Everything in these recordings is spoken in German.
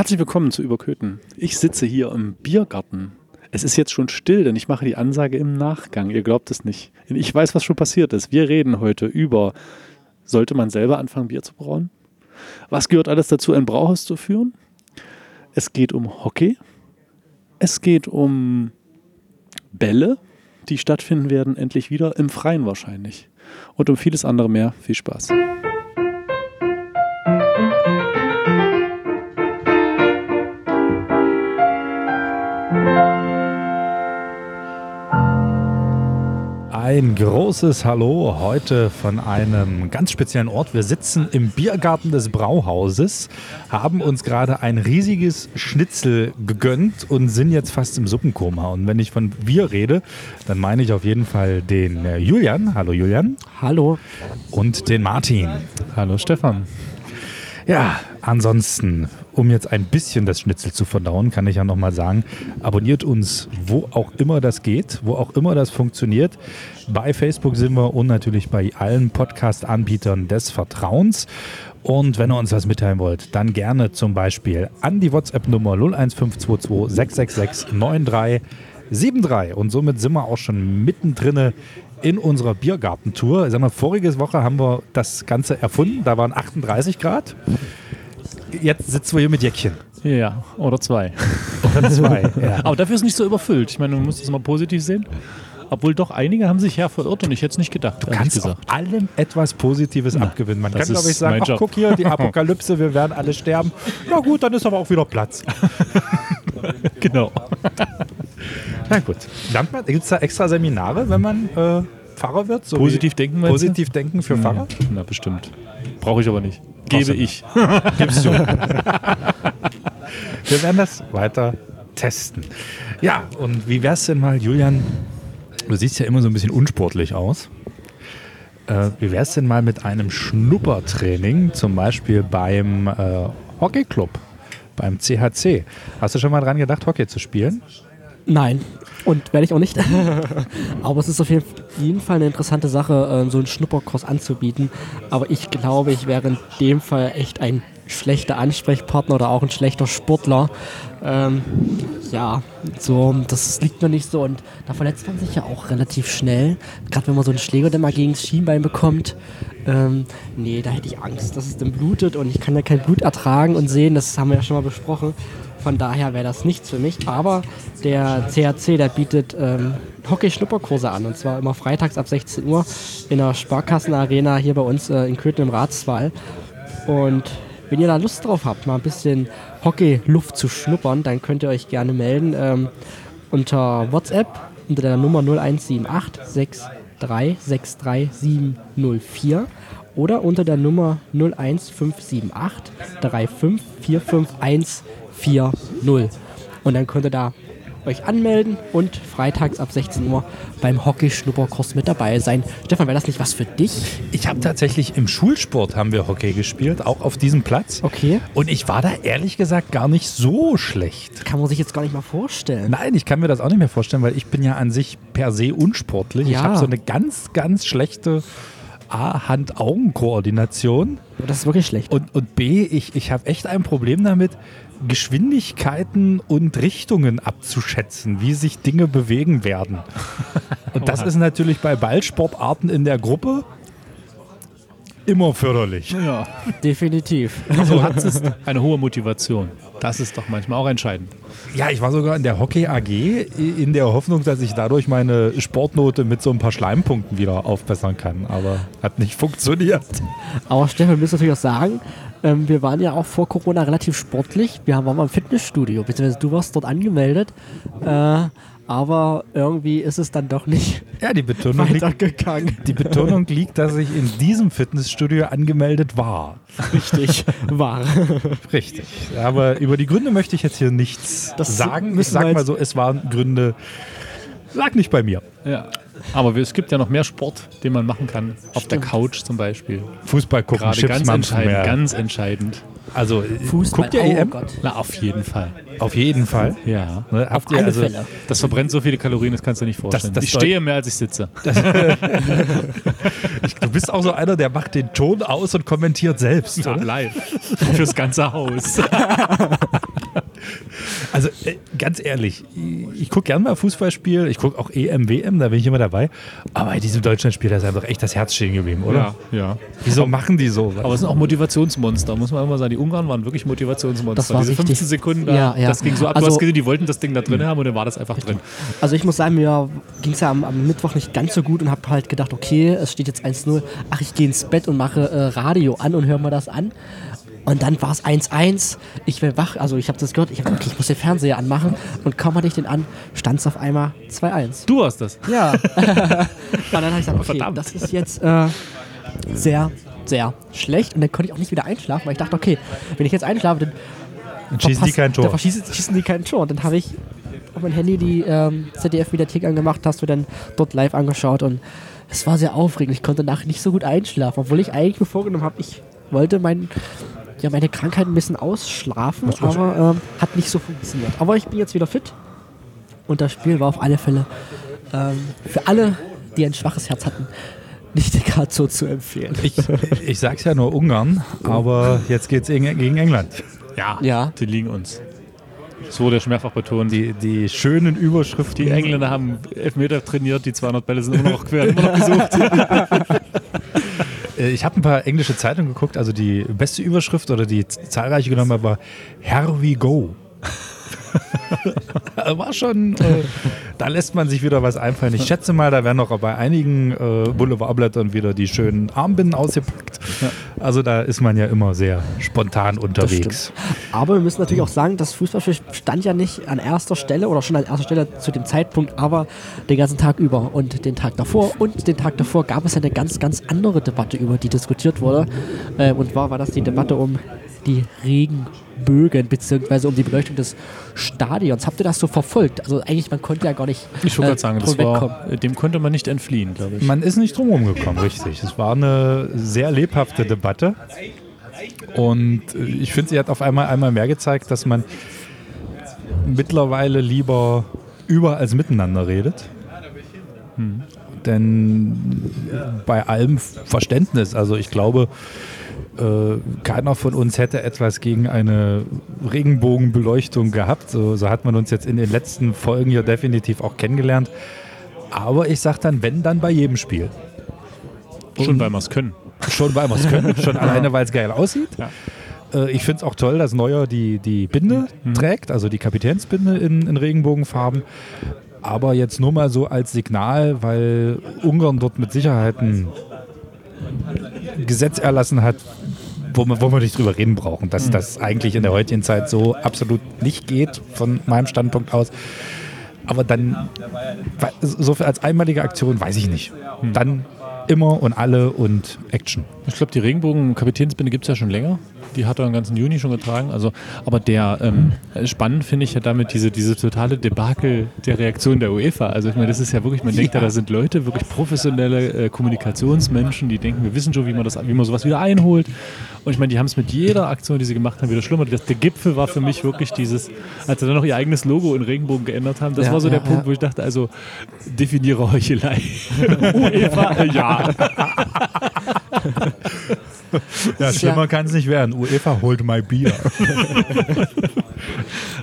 Herzlich willkommen zu Überköten. Ich sitze hier im Biergarten. Es ist jetzt schon still, denn ich mache die Ansage im Nachgang. Ihr glaubt es nicht. Ich weiß, was schon passiert ist. Wir reden heute über, sollte man selber anfangen, Bier zu brauen? Was gehört alles dazu, ein Brauhaus zu führen? Es geht um Hockey. Es geht um Bälle, die stattfinden werden, endlich wieder im Freien wahrscheinlich. Und um vieles andere mehr. Viel Spaß. Ein großes Hallo heute von einem ganz speziellen Ort. Wir sitzen im Biergarten des Brauhauses, haben uns gerade ein riesiges Schnitzel gegönnt und sind jetzt fast im Suppenkoma. Und wenn ich von wir rede, dann meine ich auf jeden Fall den äh, Julian. Hallo Julian. Hallo. Und den Martin. Hallo Stefan. Ja, ansonsten, um jetzt ein bisschen das Schnitzel zu verdauen, kann ich ja nochmal sagen, abonniert uns, wo auch immer das geht, wo auch immer das funktioniert. Bei Facebook sind wir und natürlich bei allen Podcast-Anbietern des Vertrauens. Und wenn ihr uns was mitteilen wollt, dann gerne zum Beispiel an die WhatsApp-Nummer 01522 666 9373. Und somit sind wir auch schon mittendrin in unserer Biergartentour. Sag mal, vorige Woche haben wir das Ganze erfunden. Da waren 38 Grad. Jetzt sitzen wir hier mit Jäckchen. Ja, oder zwei. Oder zwei. ja. Aber dafür ist es nicht so überfüllt. Ich meine, man muss das mal positiv sehen. Obwohl doch einige haben sich ja verirrt und ich hätte es nicht gedacht. Du kannst auch allem etwas Positives Na, abgewinnen. Man kann, glaube ich, sagen, ach, guck hier, die Apokalypse, wir werden alle sterben. Na gut, dann ist aber auch wieder Platz. Genau. Na gut. Gibt es da extra Seminare, wenn man äh, Pfarrer wird? So Positiv denken? Positiv denken für Pfarrer? Na, bestimmt. Brauche ich aber nicht. Gebe ich. Gibst du. Wir werden das weiter testen. Ja, und wie wär's denn mal, Julian? Du siehst ja immer so ein bisschen unsportlich aus. Äh, wie wär's denn mal mit einem Schnuppertraining, zum Beispiel beim äh, Hockeyclub, beim CHC? Hast du schon mal dran gedacht, Hockey zu spielen? Nein. Und werde ich auch nicht. Aber es ist auf jeden Fall eine interessante Sache, äh, so einen Schnupperkurs anzubieten. Aber ich glaube, ich wäre in dem Fall echt ein schlechter Ansprechpartner oder auch ein schlechter Sportler. Ähm, ja, so, das liegt mir nicht so. Und da verletzt man sich ja auch relativ schnell. Gerade wenn man so einen Schläger dann mal gegen das Schienbein bekommt. Ähm, nee, da hätte ich Angst, dass es dann blutet und ich kann ja kein Blut ertragen und sehen. Das haben wir ja schon mal besprochen. Von daher wäre das nichts für mich. Aber der CAC, der bietet ähm, Hockey-Schnupperkurse an. Und zwar immer freitags ab 16 Uhr in der Sparkassenarena hier bei uns äh, in Köthen im Ratswall. Und wenn ihr da Lust drauf habt, mal ein bisschen Hockey-Luft zu schnuppern, dann könnt ihr euch gerne melden ähm, unter WhatsApp unter der Nummer 0178 6363 704 oder unter der Nummer 01578 3545140. Und dann könnt ihr da euch anmelden und freitags ab 16 Uhr beim Hockey-Schnupperkurs mit dabei sein. Stefan, wäre das nicht was für dich? Ich habe tatsächlich im Schulsport haben wir Hockey gespielt, auch auf diesem Platz. Okay. Und ich war da ehrlich gesagt gar nicht so schlecht. Kann man sich jetzt gar nicht mal vorstellen. Nein, ich kann mir das auch nicht mehr vorstellen, weil ich bin ja an sich per se unsportlich. Ich Ja. habe so eine ganz, ganz schlechte A, Hand-Augen-Koordination Das ist wirklich schlecht. und, und B, ich, ich habe echt ein Problem damit, Geschwindigkeiten und Richtungen abzuschätzen, wie sich Dinge bewegen werden. Und das ist natürlich bei Ballsportarten in der Gruppe immer förderlich. Ja. Definitiv. So hat es eine hohe Motivation. Das ist doch manchmal auch entscheidend. Ja, ich war sogar in der Hockey AG in der Hoffnung, dass ich dadurch meine Sportnote mit so ein paar Schleimpunkten wieder aufbessern kann. Aber hat nicht funktioniert. Aber Stefan, wir müssen natürlich auch sagen, ähm, wir waren ja auch vor Corona relativ sportlich. Wir waren mal im Fitnessstudio, beziehungsweise du warst dort angemeldet. Äh, aber irgendwie ist es dann doch nicht Ja, die Betonung, liegt, weitergegangen. die Betonung liegt, dass ich in diesem Fitnessstudio angemeldet war. Richtig war. Richtig. Aber über die Gründe möchte ich jetzt hier nichts Das sagen. Ich sag mal so, es waren Gründe, lag nicht bei mir. Ja. Aber es gibt ja noch mehr Sport, den man machen kann. Auf der Couch zum Beispiel. Fußball gucken, Gerade Chips ganz entscheidend. mehr. Ganz entscheidend. Also Fußball, guckt ihr oh EM? Gott. Na, auf jeden Fall. Auf jeden Fall. Ja. Ne, ihr Alle also, Fälle. Das verbrennt so viele Kalorien, das kannst du nicht vorstellen. das ich deut- stehe mehr, als ich sitze. Du bist auch so einer, der macht den Ton aus und kommentiert selbst. Ja, Oder? live. Fürs ganze Haus. ehrlich, ich gucke gerne mal Fußballspiel, ich gucke auch EM, WM, da bin ich immer dabei. Aber bei diesem Deutschlandspiel, da ist einfach echt das Herz stehen geblieben, oder? Ja, ja. Wieso machen die so? Aber es sind auch Motivationsmonster, muss man immer sagen. Die Ungarn waren wirklich Motivationsmonster. Das war Diese richtig. 15 Sekunden, da, Ja, ja. das ging so ab. Also- du hast gesehen, die wollten das Ding da drin haben und dann war das einfach drin. Also ich muss sagen, mir ging es ja am, am Mittwoch nicht ganz so gut und habe halt gedacht, okay, es steht jetzt 1-0. Ach, ich gehe ins Bett und mache äh, Radio an und höre mir das an. Und dann war es 1-1. Ich bin wach, also ich habe das gehört. Ich, hab, okay, ich muss den Fernseher anmachen. Und kaum hatte ich den an, stand es auf einmal 2-1. Du warst das. Ja. und dann habe ich gesagt, okay, Verdammt. das ist jetzt äh, sehr, sehr schlecht. Und dann konnte ich auch nicht wieder einschlafen, weil ich dachte, okay, wenn ich jetzt einschlafe, dann Dann schießen die kein Tor. Dann verschießen, schießen die kein Tor. Und dann habe ich auf mein Handy die ähm, ZDF-Mediathek angemacht, hast du dann dort live angeschaut und es war sehr aufregend. Ich konnte danach nicht so gut einschlafen, obwohl ich eigentlich mir vorgenommen habe, ich wollte mein, ja, meine Krankheit ein bisschen ausschlafen, aber ähm, hat nicht so funktioniert. Aber ich bin jetzt wieder fit und das Spiel war auf alle Fälle ähm, für alle, die ein schwaches Herz hatten, nicht gerade so zu empfehlen. Ich, ich sag's ja nur Ungarn, aber jetzt geht's gegen, gegen England. Ja, Ja. die liegen uns. Es wurde schon mehrfach betont. Die, Die, die schönen Überschriften. die Engländer haben Elfmeter trainiert, die 200 Bälle sind immer noch quer, immer noch gesucht. Äh, Ich habe ein paar englische Zeitungen geguckt, also die beste Überschrift oder die zahlreiche genommen war Here we go. war schon, äh, da lässt man sich wieder was einfallen. Ich schätze mal, da werden noch bei einigen äh, Boulevardblättern wieder die schönen Armbinden ausgepackt. Also da ist man ja immer sehr spontan unterwegs. Aber wir müssen natürlich auch sagen, das Fußballspiel stand ja nicht an erster Stelle oder schon an erster Stelle zu dem Zeitpunkt, aber den ganzen Tag über und den Tag davor und den Tag davor gab es ja eine ganz, ganz andere Debatte, über die diskutiert wurde. Ähm, und zwar war das die Debatte um die Regenbögen beziehungsweise um die Beleuchtung des Stadions. Habt ihr das so verfolgt? Also eigentlich, man konnte ja gar nicht Ich wollte gerade sagen, das war, dem konnte man nicht entfliehen, glaube ich. Man ist nicht drumherum gekommen, richtig. Es war eine sehr lebhafte Debatte. Und äh, ich finde, sie hat auf einmal einmal mehr gezeigt, dass man mittlerweile lieber über als miteinander redet. Denn bei allem Verständnis, also ich glaube, äh, keiner von uns hätte etwas gegen eine Regenbogenbeleuchtung gehabt. So, so hat man uns jetzt in den letzten Folgen hier definitiv auch kennengelernt. Aber ich sage dann, wenn, dann bei jedem Spiel. Schon weil wir es können. Schon weil wir es können, schon alleine, weil es geil aussieht. Ja. Äh, ich finde es auch toll, dass Neuer die, die Binde trägt, also die Kapitänsbinde in, in Regenbogenfarben. Aber jetzt nur mal so als Signal, weil Ungarn dort mit Sicherheit ein Gesetz erlassen hat, wo wir, wo wir nicht drüber reden brauchen, dass das eigentlich in der heutigen Zeit so absolut nicht geht, von meinem Standpunkt aus. Aber dann, so viel als einmalige Aktion, weiß ich nicht. Dann immer und alle und Action. Ich glaube, die Regenbogen-Kapitänsbinde gibt es ja schon länger. Die hat er im ganzen Juni schon getragen. Also, aber der ähm, spannend finde ich ja damit diese, diese totale Debakel der Reaktion der UEFA. Also ich meine, das ist ja wirklich, man denkt ja, da sind Leute, wirklich professionelle äh, Kommunikationsmenschen, die denken, wir wissen schon, wie man das, wie man sowas wieder einholt. Und ich meine, die haben es mit jeder Aktion, die sie gemacht haben, wieder schlimmer. Das, der Gipfel war für mich wirklich dieses, als sie dann noch ihr eigenes Logo in Regenbogen geändert haben. Das Ja, war so ja, der Punkt, wo ich dachte, also definiere Heuchelei. UEFA, ja. Ja, schlimmer kann es nicht werden. UEFA holt my Bier.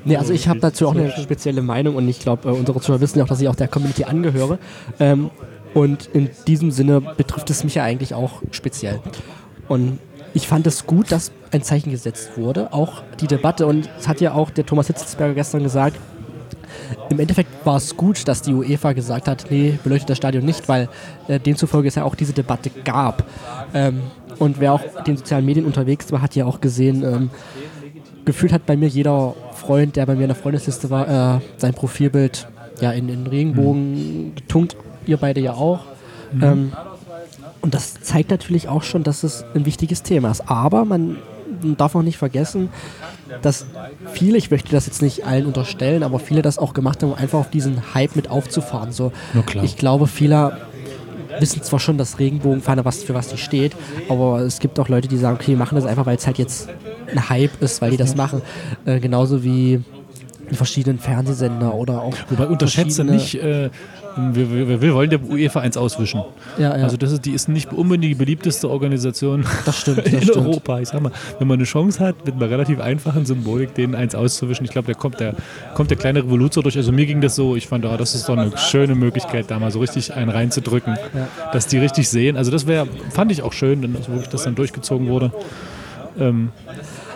Nee, also ich habe dazu auch eine spezielle Meinung und ich glaube, äh, unsere Zuhörer wissen ja auch, dass ich auch der Community angehöre. Ähm, und in diesem Sinne betrifft es mich ja eigentlich auch speziell. Und ich fand es gut, dass ein Zeichen gesetzt wurde, auch die Debatte. Und es hat ja auch der Thomas Hitzelsberger gestern gesagt, im Endeffekt war es gut, dass die UEFA gesagt hat, nee, beleuchtet das Stadion nicht, weil äh, demzufolge es ja auch diese Debatte gab. Ähm, und wer auch in den sozialen Medien unterwegs war, hat ja auch gesehen, ähm, gefühlt hat bei mir jeder Freund, der bei mir in der Freundesliste war, äh, sein Profilbild ja in den Regenbogen getunkt. Ihr beide ja auch. Ähm, und das zeigt natürlich auch schon, dass es ein wichtiges Thema ist. Aber man darf auch nicht vergessen, dass viele, ich möchte das jetzt nicht allen unterstellen, aber viele das auch gemacht haben, um einfach auf diesen Hype mit aufzufahren. So. Ich glaube, viele wissen zwar schon, dass Regenbogenfahne was für was die steht, aber es gibt auch Leute, die sagen, okay, wir machen das einfach, weil es halt jetzt ein Hype ist, weil die das machen. Äh, genauso wie die verschiedenen Fernsehsender oder auch. Wobei unterschätze nicht, äh, wir, wir, wir wollen der UEFA eins auswischen. Ja, ja. Also das ist, die ist nicht unbedingt die beliebteste Organisation Das stimmt, das in stimmt. Europa. Ich sag mal, wenn man eine Chance hat, mit einer relativ einfachen Symbolik denen eins auszuwischen, ich glaube, da kommt der, kommt der kleine Revoluzer durch. Also mir ging das so, ich fand, ah, das ist doch eine schöne Möglichkeit, da mal so richtig einen reinzudrücken, dass die richtig sehen. Also das wäre, fand ich auch schön, wirklich das dann durchgezogen wurde. Ähm,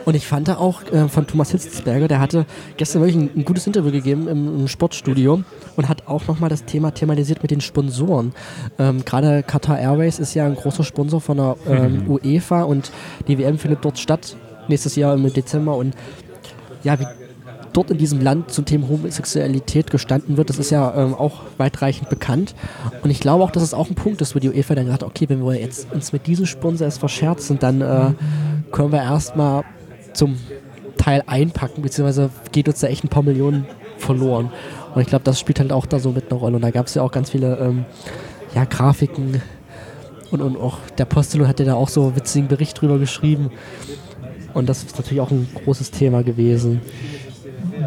Und ich fand da auch äh, von Thomas Hitzelsberger, der hatte gestern wirklich ein, ein gutes Interview gegeben im, im Sportstudio und hat auch nochmal das Thema thematisiert mit den Sponsoren. Ähm, Gerade Qatar Airways ist ja ein großer Sponsor von der ähm, UEFA und die WM findet dort statt, nächstes Jahr im Dezember. Und ja, wie dort in diesem Land zum Thema Homosexualität gestanden wird, das ist ja ähm, auch weitreichend bekannt. Und ich glaube auch, dass es auch ein Punkt ist, wo die UEFA dann gesagt hat, okay, wenn wir jetzt uns mit diesem Sponsor erst verscherzen, dann äh, können wir erstmal zum Teil einpacken, beziehungsweise geht uns da echt ein paar Millionen verloren. Und ich glaube, das spielt halt auch da so mit einer Rolle. Und da gab es ja auch ganz viele ähm, ja, Grafiken und, und auch der Postelon hat ja da auch so einen witzigen Bericht drüber geschrieben. Und das ist natürlich auch ein großes Thema gewesen.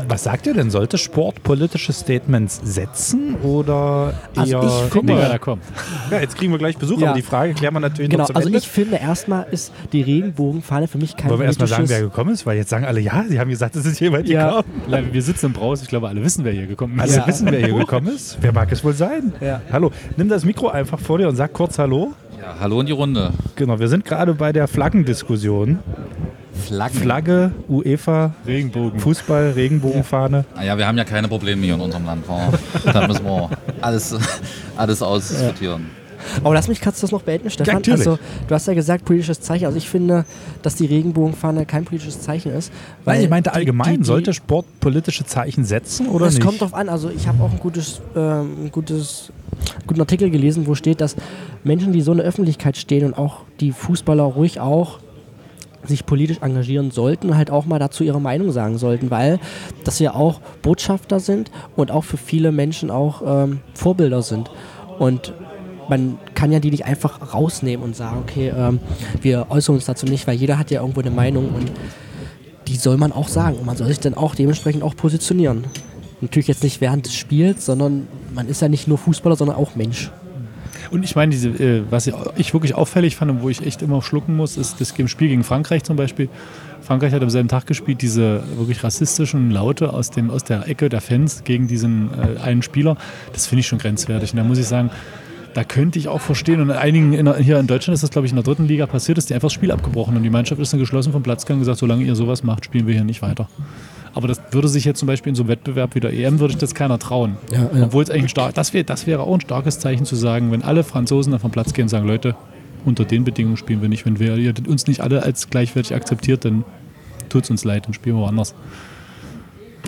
Was sagt ihr denn? Sollte Sport politische Statements setzen oder Also eher... ich guck finde- mal, wer da kommt. ja, jetzt kriegen wir gleich Besuch, Ja. aber die Frage klären wir natürlich Genau, noch zum also Ende. ich finde erstmal ist die Regenbogenfahne für mich kein Wollen wir erstmal sagen, wer gekommen ist? Weil jetzt sagen alle, ja, sie haben gesagt, es ist jemand Ja. gekommen. Wir sitzen im Braus, ich glaube, alle wissen, wer hier gekommen ist. Alle wissen, wer hier gekommen ist. Wer mag es wohl sein? Ja. Hallo, nimm das Mikro einfach vor dir und sag kurz Hallo. Ja, hallo in die Runde. Genau, wir sind gerade bei der Flaggendiskussion. Flaggen. Flagge, UEFA, Regenbogen. Fußball, Regenbogenfahne. Ah ja, wir haben ja keine Probleme hier in unserem Land. wa? Da müssen wir alles, alles ausdiskutieren. Aber lass mich kurz das noch beenden, Stefan. natürlich. also, du hast ja gesagt, politisches Zeichen. Also ich finde, dass die Regenbogenfahne kein politisches Zeichen ist. Nein, ich meinte allgemein, die- die- sollte Sport politische Zeichen setzen oder Es nicht? kommt drauf an. Also ich habe auch ein gutes, ähm, ein gutes, guten Artikel gelesen, wo steht, dass Menschen, die so in der Öffentlichkeit stehen und auch die Fußballer ruhig auch sich politisch engagieren sollten, halt auch mal dazu ihre Meinung sagen sollten, weil das ja auch Botschafter sind und auch für viele Menschen auch ähm, Vorbilder sind. Und man kann ja die nicht einfach rausnehmen und sagen, okay, ähm, wir äußern uns dazu nicht, weil jeder hat ja irgendwo eine Meinung und die soll man auch sagen. Und man soll sich dann auch dementsprechend auch positionieren. Natürlich jetzt nicht während des Spiels, sondern man ist ja nicht nur Fußballer, sondern auch Mensch. Und ich meine, diese, äh, was ich wirklich auffällig fand und wo ich echt immer schlucken muss, ist das Spiel gegen Frankreich zum Beispiel. Frankreich hat am selben Tag gespielt, diese wirklich rassistischen Laute aus, dem, aus der Ecke der Fans gegen diesen äh, einen Spieler. Das finde ich schon grenzwertig. Und da muss ich sagen, da könnte ich auch verstehen. Und in einigen, in, hier in Deutschland ist das, glaube ich, in der dritten Liga passiert, ist die einfach das Spiel abgebrochen. Und die Mannschaft ist dann geschlossen vom Platz gegangen und gesagt, solange ihr sowas macht, spielen wir hier nicht weiter. Aber das würde sich jetzt zum Beispiel in so einem Wettbewerb wie der EM, würde ich das keiner trauen. Ja, ja. Obwohl es eigentlich ein stark, das, wär, das wäre auch ein starkes Zeichen zu sagen, wenn alle Franzosen dann vom Platz gehen und sagen, Leute, unter den Bedingungen spielen wir nicht. Wenn wir ihr uns nicht alle als gleichwertig akzeptiert, dann tut es uns leid, dann spielen wir woanders.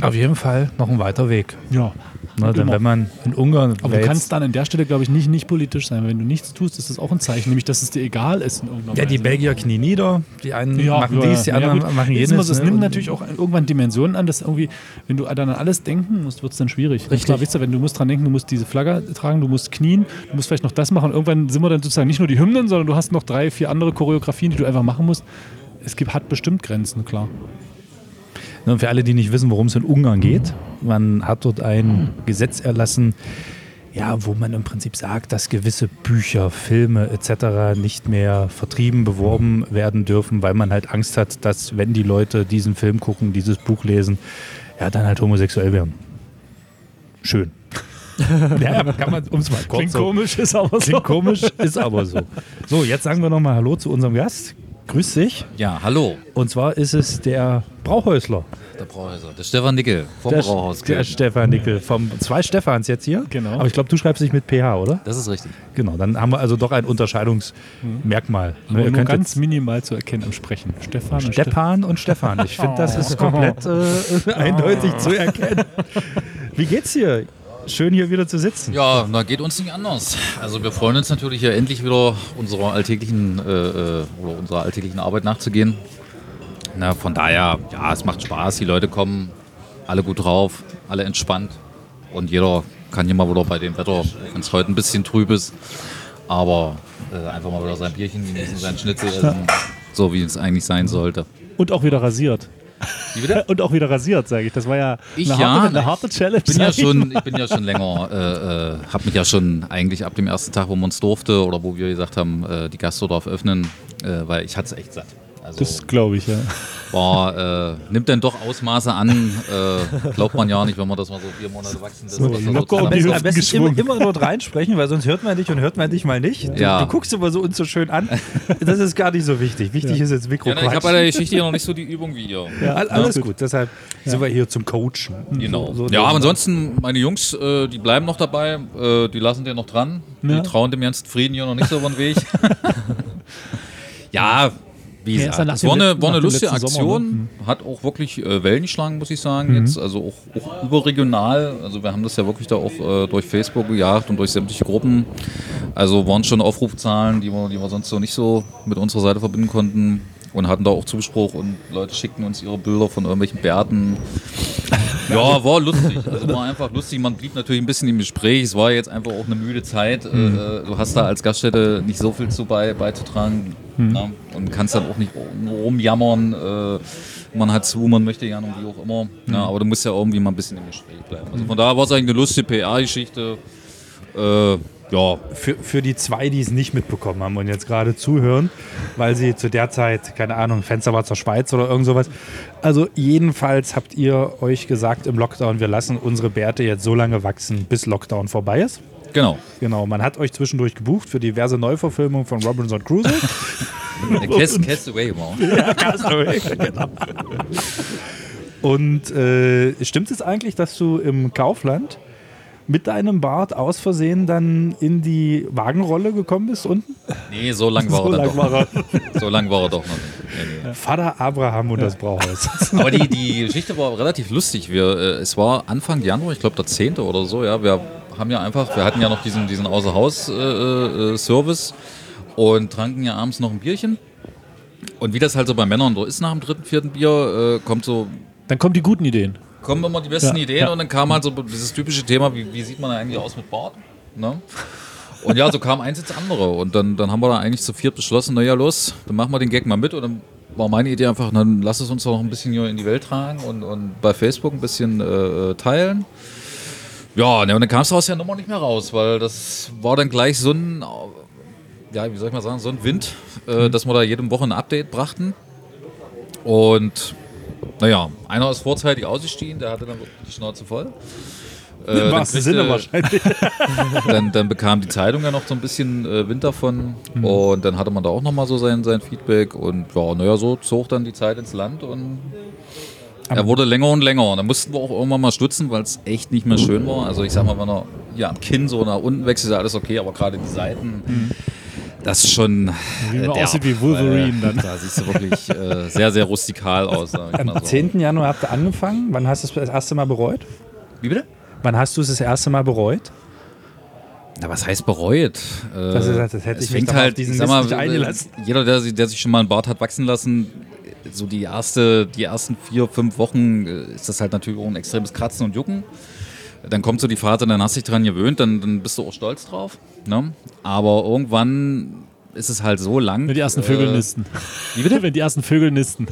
Auf jeden Fall noch ein weiter Weg. Ja. Ne, denn wenn man in Ungarn Aber du kannst dann an der Stelle, glaube ich, nicht, nicht politisch sein. Wenn du nichts tust, ist das auch ein Zeichen, nämlich dass es dir egal ist. In irgendeiner ja, die. Belgier knien nieder, die einen machen ja, dies, die ja, anderen gut. machen jenes. so, Es ne? nimmt natürlich auch irgendwann Dimensionen an, dass irgendwie, wenn du dann an alles denken musst, wird es dann schwierig. Richtig. Klar, weißt du, wenn du musst dran denken, du musst diese Flagge tragen, du musst knien, du musst vielleicht noch das machen. Irgendwann sind wir dann sozusagen nicht nur die Hymnen, sondern du hast noch drei, vier andere Choreografien, die du einfach machen musst. Es gibt, hat bestimmt Grenzen, klar. Ne, Und für alle, die nicht wissen, worum es in Ungarn geht, man hat dort ein Gesetz erlassen, ja, wo man im Prinzip sagt, dass gewisse Bücher, Filme etc. nicht mehr vertrieben, beworben werden dürfen, weil man halt Angst hat, dass wenn die Leute diesen Film gucken, dieses Buch lesen, ja, dann halt homosexuell werden. Schön. ja, kann man, um es mal kurz Klingt so- komisch, ist aber so. Klingt komisch, ist aber so. So, jetzt sagen wir nochmal Hallo zu unserem Gast. Grüß dich. Ja, hallo, Und zwar ist es der Brauhäusler. der Brauhäuser. Der Stefan Nickel vom Der, Brauhaus. der Stefan Nickel. Vom zwei Stefans jetzt hier. Genau. Aber ich glaube, du schreibst dich mit PH, oder? Das ist richtig. Genau. Dann haben wir also doch ein Unterscheidungsmerkmal. Ne, Aber ihr nur könnt ganz minimal zu erkennen am Sprechen. Stefan Stefan. Stepan und Stefan. Ich finde, das ist komplett äh, eindeutig zu erkennen. Wie geht's dir? Schön hier wieder zu sitzen. Ja, na geht uns nicht anders. Also wir freuen uns natürlich hier endlich wieder unserer alltäglichen äh, äh, oder unserer alltäglichen Arbeit nachzugehen. Na, von daher, ja, es macht Spaß. Die Leute kommen alle gut drauf, alle entspannt und jeder kann hier mal wieder bei dem Wetter, wenn es heute ein bisschen trüb ist, aber äh, einfach mal wieder sein Bierchen genießen, sein Schnitzel essen, so wie es eigentlich sein sollte. Und auch wieder rasiert. Und auch wieder rasiert, sage ich. Das war ja Ich eine, ja, harte, eine ich harte Challenge. Ich bin ja schon, ich bin ja schon länger, äh, äh, habe mich ja schon eigentlich ab dem ersten Tag, wo man uns durfte oder wo wir gesagt haben, äh, die Gastro darf öffnen, äh, weil ich hatte es echt satt. Also Das glaube ich, ja. war, äh, nimmt dann doch Ausmaße an, äh, glaubt man ja nicht, wenn man das mal so vier Monate wachsen lässt. So, locker um Am besten immer, immer nur reinsprechen, weil sonst hört man dich und hört man dich mal nicht. Du, Ja. du guckst immer so uns so schön an. Das ist gar nicht so wichtig. Wichtig ist jetzt Mikro. ja, ich habe bei der Geschichte ja noch nicht so die Übung wie ihr. All, alles gut. Deshalb sind wir hier zum Coachen. Genau. So- so- ja, aber ansonsten, meine Jungs, äh, die bleiben noch dabei, äh, die lassen den noch dran. Ja. Die trauen dem ganzen Frieden hier noch nicht so über den Weg. ja, wie Ja, ja gesagt, es dem war eine, war eine lustige letzten Sommer, Aktion. ne? Hat auch wirklich äh, Wellen geschlagen, muss ich sagen. Mhm. Jetzt, also auch, auch überregional. Also wir haben das ja wirklich da auch äh, durch Facebook gejagt und durch sämtliche Gruppen. Also waren schon Aufrufzahlen, die wir, die wir sonst so nicht so mit unserer Seite verbinden konnten. Und hatten da auch Zuspruch und Leute schickten uns ihre Bilder von irgendwelchen Bärten. Ja, war lustig. Also war einfach lustig. Man blieb natürlich ein bisschen im Gespräch. Es war jetzt einfach auch eine müde Zeit. Äh, Du hast da als Gaststätte nicht so viel zu bei, beizutragen. Na? Und kannst dann auch nicht rumjammern. Äh, man hat zu, man möchte gerne und wie auch immer. Ja, aber du musst ja irgendwie mal ein bisschen im Gespräch bleiben. Also von daher war es eigentlich eine lustige PR-Geschichte. Äh, ja, Für, für die zwei, die es nicht mitbekommen haben und jetzt gerade zuhören, weil sie zu der Zeit, keine Ahnung, Fenster war zur Schweiz oder irgend sowas. Also jedenfalls habt ihr euch gesagt im Lockdown, wir lassen unsere Bärte jetzt so lange wachsen, bis Lockdown vorbei ist. genau. Genau, man hat euch zwischendurch gebucht für diverse Neuverfilmungen von Robinson Crusoe. Cast, Castaway war. genau. Und äh, stimmt es eigentlich, dass du im Kaufland mit deinem Bart aus Versehen dann in die Wagenrolle gekommen bist unten? Nee, so lang war So er dann lang doch. war er. So lang war er doch noch nicht. Nee, nee. Vater Abraham und das Brauhaus. Aber die, die Geschichte war relativ lustig. Wir, äh, es war Anfang Januar, ich glaube der 10. oder so, ja. Wir haben ja einfach, wir hatten ja noch diesen, diesen Außerhaus-Service und tranken ja abends noch ein Bierchen. Und wie das halt so bei Männern so ist nach dem dritten, vierten Bier, äh, kommt so, Dann kommen die guten Ideen. Kommen immer die besten Ja, Ideen ja. und dann kam halt so dieses typische Thema, wie, wie sieht man eigentlich aus mit Bart? Ne? Und ja, so kam eins ins andere. Und dann, dann haben wir da eigentlich zu viert beschlossen, naja, los, dann machen wir den Gag mal mit. Und dann war meine Idee einfach, dann lass es uns doch noch ein bisschen hier in die Welt tragen und, und bei Facebook ein bisschen äh, teilen. Ja, ne, und dann kam es aus der Nummer nicht mehr raus, weil das war dann gleich so ein, ja, wie soll ich mal sagen, so ein Wind, äh, dass wir da jedem Woche ein Update brachten. Und naja, einer ist vorzeitig ausgestiegen, der hatte dann die Schnauze voll. Äh, Im dann wahrsten Sinne wahrscheinlich. dann, dann bekam die Zeitung ja noch so ein bisschen äh, Wind davon und dann hatte man da auch nochmal so sein, sein Feedback und ja, naja, so zog dann die Zeit ins Land und er wurde länger und länger und dann mussten wir auch irgendwann mal stutzen, weil es echt nicht mehr schön war. Also ich sag mal, wenn er hier am Kinn so nach unten wächst, ist ja alles okay, aber gerade die Seiten, das ist schon Wie man derb, aussieht wie Wolverine weil, dann. Da siehst du wirklich äh, sehr, sehr rustikal aus. Sag ich mal Am so. 10. Januar habt ihr angefangen. Wann hast du es das erste Mal bereut? Wie bitte? Wann hast du es das erste Mal bereut? Na, was heißt bereut? Äh, Dass du sagst, das hätte es ich fängt halt, diesen sag mal, nicht eingelassen. Jeder, der, sich- der sich schon mal einen Bart hat wachsen lassen, so die, erste, die ersten vier, fünf Wochen äh, ist das halt natürlich auch ein extremes Kratzen und Jucken. Dann kommt so die Phase, dann hast du dich dran gewöhnt, dann, dann bist du auch stolz drauf. Ne? Aber irgendwann ist es halt so lang. Wenn die ersten Vögel äh, nisten. Wie bitte? Wenn die ersten Vögel nisten.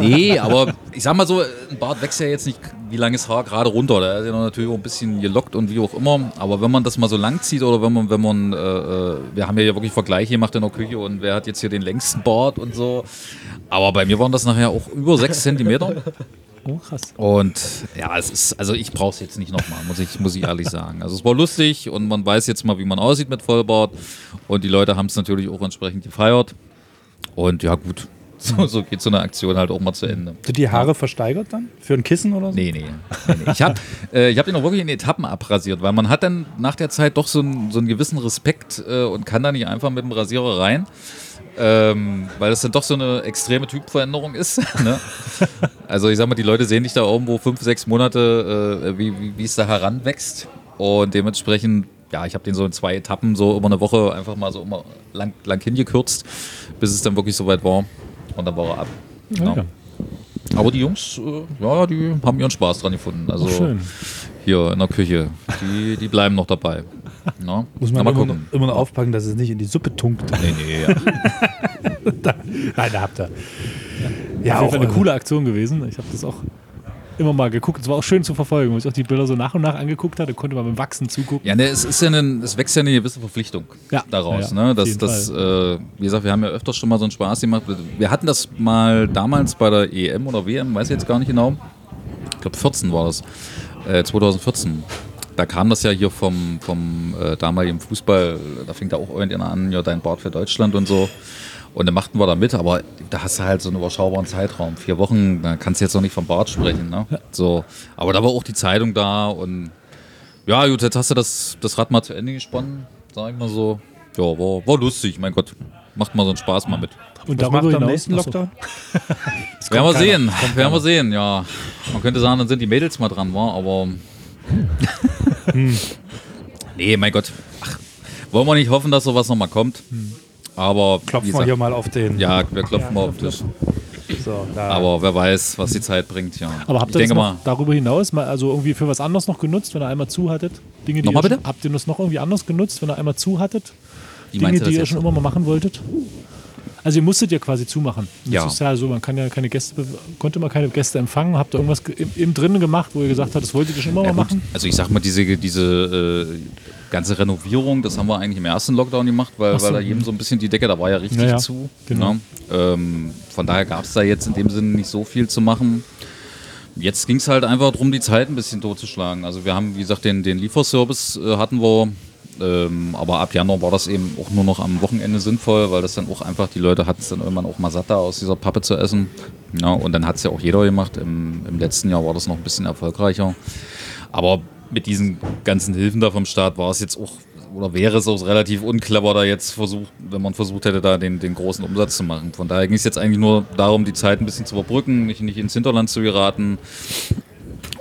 Nee, aber ich sag mal so, ein Bart wächst ja jetzt nicht wie langes Haar gerade runter. Da ist ja natürlich auch ein bisschen gelockt und wie auch immer. Aber wenn man das mal so lang zieht oder wenn man, wenn man, äh, äh, wir haben ja wirklich Vergleiche gemacht in der Küche und wer hat jetzt hier den längsten Bart und so. Aber bei mir waren das nachher auch über sechs Zentimeter. Oh, krass. Und ja, es ist, also ich brauche es jetzt nicht nochmal, muss ich, muss ich ehrlich sagen. Also es war lustig und man weiß jetzt mal, wie man aussieht mit Vollbart. Und die Leute haben es natürlich auch entsprechend gefeiert. Und ja, gut, so, so geht so eine Aktion halt auch mal zu Ende. Sind die Haare versteigert dann? Für ein Kissen oder so? Nee, nee. nee, nee. Ich habe äh, ich hab den auch wirklich in Etappen abrasiert, weil man hat dann nach der Zeit doch so, einen- so einen gewissen Respekt äh, und kann da nicht einfach mit dem Rasierer rein. Ähm, weil das dann doch so eine extreme Typveränderung ist. ne? Also ich sag mal, die Leute sehen dich da irgendwo fünf, sechs Monate, äh, wie, wie, wie es da heranwächst. Und dementsprechend, ja, ich habe den so in zwei Etappen, so über eine Woche einfach mal so immer lang, lang hingekürzt, bis es dann wirklich soweit war. Und dann war er ab. Ja. ja. Aber die Jungs, äh, ja, die haben ihren Spaß dran gefunden. Also schön. hier in der Küche, die, die bleiben noch dabei. Na? Muss man Na, mal immer, immer noch aufpacken, dass es nicht in die Suppe tunkt. Nee, nee, ja. Nein, da habt ihr. Ja, Auf jeden Fall auch, eine coole Aktion gewesen. Ich habe das auch immer mal geguckt. Es war auch schön zu verfolgen, wo ich auch die Bilder so nach und nach angeguckt hatte, konnte man beim Wachsen zugucken. Ja, ne, es ist ja ein, es wächst ja eine gewisse Verpflichtung Ja. daraus. Ja, ja, ne? auf Das, jeden das, äh, wie gesagt, wir haben ja öfters schon mal so einen Spaß gemacht. Wir hatten das mal damals bei der EM oder WM, weiß ich jetzt gar nicht genau. Ich glaube 14 war das. Äh, 2014. Da kam das ja hier vom, vom äh, damaligen Fußball, da fing da auch irgendjemand an, ja, dein Bart für Deutschland und so. Und dann machten wir da mit, aber da hast du halt so einen überschaubaren Zeitraum. Vier Wochen, da kannst du jetzt noch nicht vom Bart sprechen. Ne? So. Aber da war auch die Zeitung da und ja, gut, jetzt hast du das, das Rad mal zu Ende gesponnen, sag ich mal so. Ja, war, war lustig, mein Gott. Macht mal so einen Spaß mal mit. Und Was macht darüber am hinaus nächsten. Lockdown? Werden wir keiner. sehen, werden wir sehen, ja. Man könnte sagen, dann sind die Mädels mal dran, war, aber. nee, mein Gott. Ach, wollen wir nicht hoffen, dass sowas nochmal kommt. Aber. Klopfen wir hier mal auf den. Ja, wir klopfen mal auf den Tisch. So. Aber wer weiß, was die Zeit bringt, ja. Aber habt ihr das mal, darüber hinaus mal also irgendwie für was anderes noch genutzt, wenn ihr einmal zu hattet? Dinge, die Nochmal ihr bitte? Schon, habt ihr das noch irgendwie anders genutzt, wenn ihr einmal zu hattet? wie Dinge, die ihr schon immer mal machen wolltet? Also ihr musstet ja quasi zumachen. Das Ja. ist ja so, man kann ja keine Gäste, konnte man keine Gäste empfangen. Habt ihr irgendwas ge- im, im drinnen gemacht, wo ihr gesagt habt, das wolltet ihr schon immer Ja, mal gut. machen? Also ich sag mal, diese, diese äh, ganze Renovierung, das haben wir eigentlich im ersten Lockdown gemacht, weil, so. weil da jedem so ein bisschen die Decke, da war ja richtig Ja, ja. zu. Genau. Ne? Ähm, von daher gab es da jetzt in dem Sinne nicht so viel zu machen. Jetzt ging es halt einfach darum, die Zeit ein bisschen totzuschlagen. Also wir haben, wie gesagt, den, den Lieferservice äh, hatten wir, ähm, aber ab Januar war das eben auch nur noch am Wochenende sinnvoll, weil das dann auch einfach, die Leute hatten es dann irgendwann auch mal satt, da aus dieser Pappe zu essen. Ja, und dann hat es ja auch jeder gemacht. Im, Im letzten Jahr war das noch ein bisschen erfolgreicher. Aber mit diesen ganzen Hilfen da vom Staat war es jetzt auch, oder wäre es auch relativ unclever, da jetzt versucht, wenn man versucht hätte, da den, den großen Umsatz zu machen. Von daher ging es jetzt eigentlich nur darum, die Zeit ein bisschen zu überbrücken, nicht, nicht ins Hinterland zu geraten.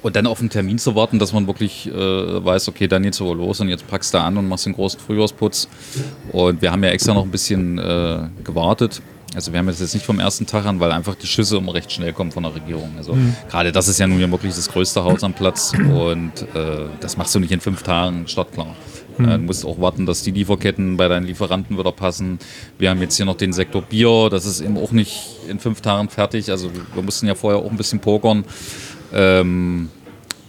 Und dann auf einen Termin zu warten, dass man wirklich äh, weiß, okay, dann geht's aber los und jetzt packst du an und machst den großen Frühjahrsputz. Und wir haben ja extra noch ein bisschen äh, gewartet. Also wir haben jetzt nicht vom ersten Tag an, weil einfach die Schüsse immer recht schnell kommen von der Regierung. Also gerade das ist ja nun ja wirklich das größte Haus am Platz und äh, das machst du nicht in fünf Tagen startklar. Äh, Du musst auch warten, dass die Lieferketten bei deinen Lieferanten wieder passen. Wir haben jetzt hier noch den Sektor Bier, das ist eben auch nicht in fünf Tagen fertig. Also wir mussten ja vorher auch ein bisschen pokern. Ähm,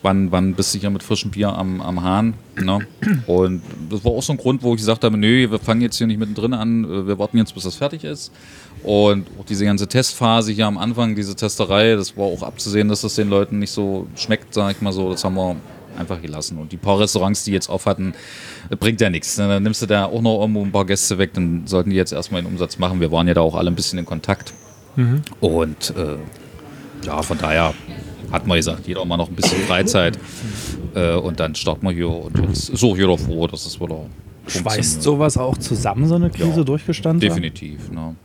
wann, wann bist du hier mit frischem Bier am, am Hahn? Ne? Und das war auch so ein Grund, wo ich gesagt habe, nö, wir fangen jetzt hier nicht mittendrin an, äh, wir warten jetzt, bis das fertig ist. Und auch diese ganze Testphase hier am Anfang, diese Testerei, das war auch abzusehen, dass das den Leuten nicht so schmeckt, sag ich mal so, das haben wir einfach gelassen. Und die paar Restaurants, die jetzt auf hatten, bringt ja nichts. Ne? Dann nimmst du da auch noch irgendwo ein paar Gäste weg, dann sollten die jetzt erstmal den Umsatz machen. Wir waren ja da auch alle ein bisschen in Kontakt. Und äh, ja, von daher hat man gesagt, jeder mal noch ein bisschen Freizeit. Äh, und dann starten wir hier und jetzt ist auch jeder froh, dass es wieder Schweißt sowas auch zusammen, so eine Krise Ja, durchgestanden? Definitiv. Ne.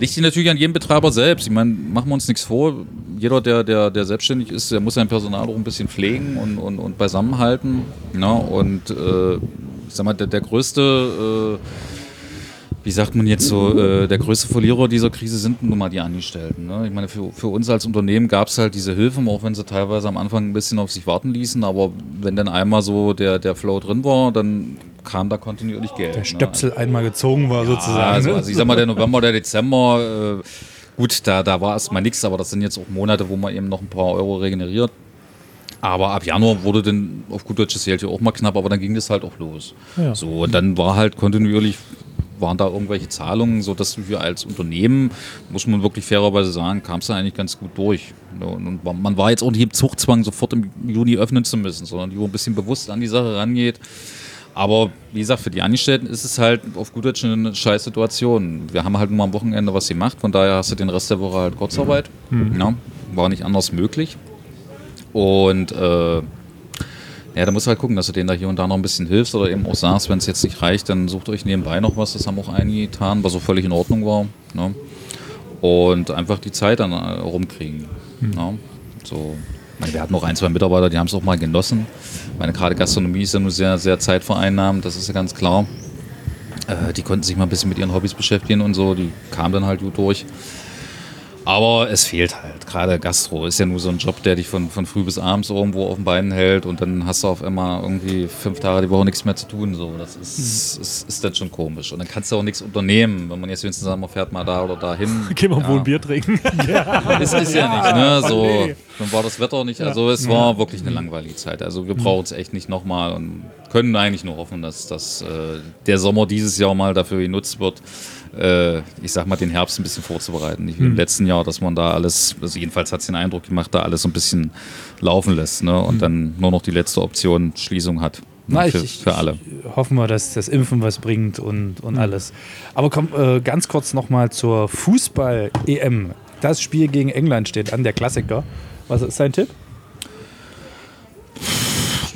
Liegt natürlich an jedem Betreiber selbst. Ich meine, machen wir uns nichts vor. Jeder, der, der, der selbstständig ist, der muss sein Personal auch ein bisschen pflegen und, und, und beisammenhalten. Ne. Und äh, ich sag mal, der, der größte, äh, wie sagt man jetzt so, äh, der größte Verlierer dieser Krise sind nun mal die Angestellten. Ne? Ich meine, für, für uns als Unternehmen gab es halt diese Hilfen, auch wenn sie teilweise am Anfang ein bisschen auf sich warten ließen. Aber wenn dann einmal so der, der Flow drin war, dann kam da kontinuierlich Geld. Der ne? Stöpsel einmal gezogen war sozusagen. Also, ne? also ich sag mal, der November, der Dezember, äh, gut, da, da war erstmal nichts, aber das sind jetzt auch Monate, wo man eben noch ein paar Euro regeneriert. Aber ab Januar wurde dann auf gut deutsches Geld ja auch mal knapp, aber dann ging das halt auch los. Ja. So, und dann war halt kontinuierlich, waren da irgendwelche Zahlungen, sodass wir als Unternehmen, muss man wirklich fairerweise sagen, kam es da eigentlich ganz gut durch. Und, man war jetzt auch nicht im Zugzwang, sofort im Juni öffnen zu müssen, sondern die, wo ein bisschen bewusst an die Sache rangeht. Aber wie gesagt, für die Angestellten ist es halt auf gut Deutsch eine scheiß Situation. Wir haben halt nur am Wochenende was gemacht, von daher hast du den Rest der Woche halt Kurzarbeit. Ja, war nicht anders möglich. Und äh, ja, da musst du halt gucken, dass du denen da hier und da noch ein bisschen hilfst oder eben auch sagst, wenn es jetzt nicht reicht, dann sucht euch nebenbei noch was. Das haben auch einige getan, was auch völlig in Ordnung war. Ne? Und einfach die Zeit dann äh, rumkriegen. Ne? So. Meine, Wir hatten noch ein, zwei Mitarbeiter, die haben es auch mal genossen. Meine gerade Gastronomie ist ja nur sehr, sehr zeitvereinnahmend, das ist ja ganz klar. Äh, die konnten sich mal ein bisschen mit ihren Hobbys beschäftigen und so, die kamen dann halt gut durch. Aber es fehlt halt. Gerade Gastro ist ja nur so ein Job, der dich von, von früh bis abends irgendwo auf den Beinen hält und dann hast du auf einmal irgendwie fünf Tage die Woche nichts mehr zu tun. So. Das ist, Hm. ist, ist dann schon komisch. Und dann kannst du auch nichts unternehmen, wenn man jetzt wenigstens sagen, man fährt mal da oder dahin. Gehen wir ja. wohl ein Bier trinken. Es ist ja nicht, ne? So, nee. dann war das Wetter nicht. Also es war wirklich eine langweilige Zeit. Also wir brauchen es echt nicht nochmal und können eigentlich nur hoffen, dass, dass äh, der Sommer dieses Jahr mal dafür genutzt wird, äh, ich sag mal, den Herbst ein bisschen vorzubereiten. Nicht wie im letzten Jahr, dass man da alles, also jedenfalls hat es den Eindruck gemacht, da alles so ein bisschen laufen lässt, ne? Und dann nur noch die letzte Option Schließung hat. Ne? Na, für, ich, für alle. hoffen wir, dass das Impfen was bringt und, und alles. Aber komm, äh, ganz kurz nochmal zur Fußball-EM. Das Spiel gegen England steht an, der Klassiker. Was ist dein Tipp?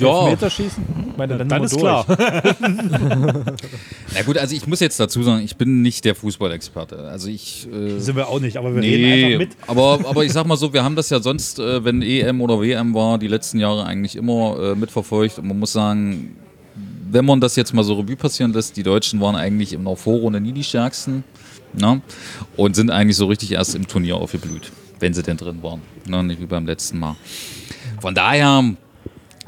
Ja. Meterschießen? Meine, Dann sind ist durch. klar. Na gut, also ich muss jetzt dazu sagen, ich bin nicht der Fußballexperte. Also ich äh, Sind wir auch nicht, aber wir reden einfach mit. aber, aber ich sag mal so, wir haben das ja sonst, äh, wenn EM oder WM war, die letzten Jahre eigentlich immer äh, mitverfolgt. Und man muss sagen, wenn man das jetzt mal so Revue passieren lässt, die Deutschen waren eigentlich in der Vorrunde nie die stärksten ne? und sind eigentlich so richtig erst im Turnier aufgeblüht, wenn sie denn drin waren. Ne? Nicht wie beim letzten Mal. Von daher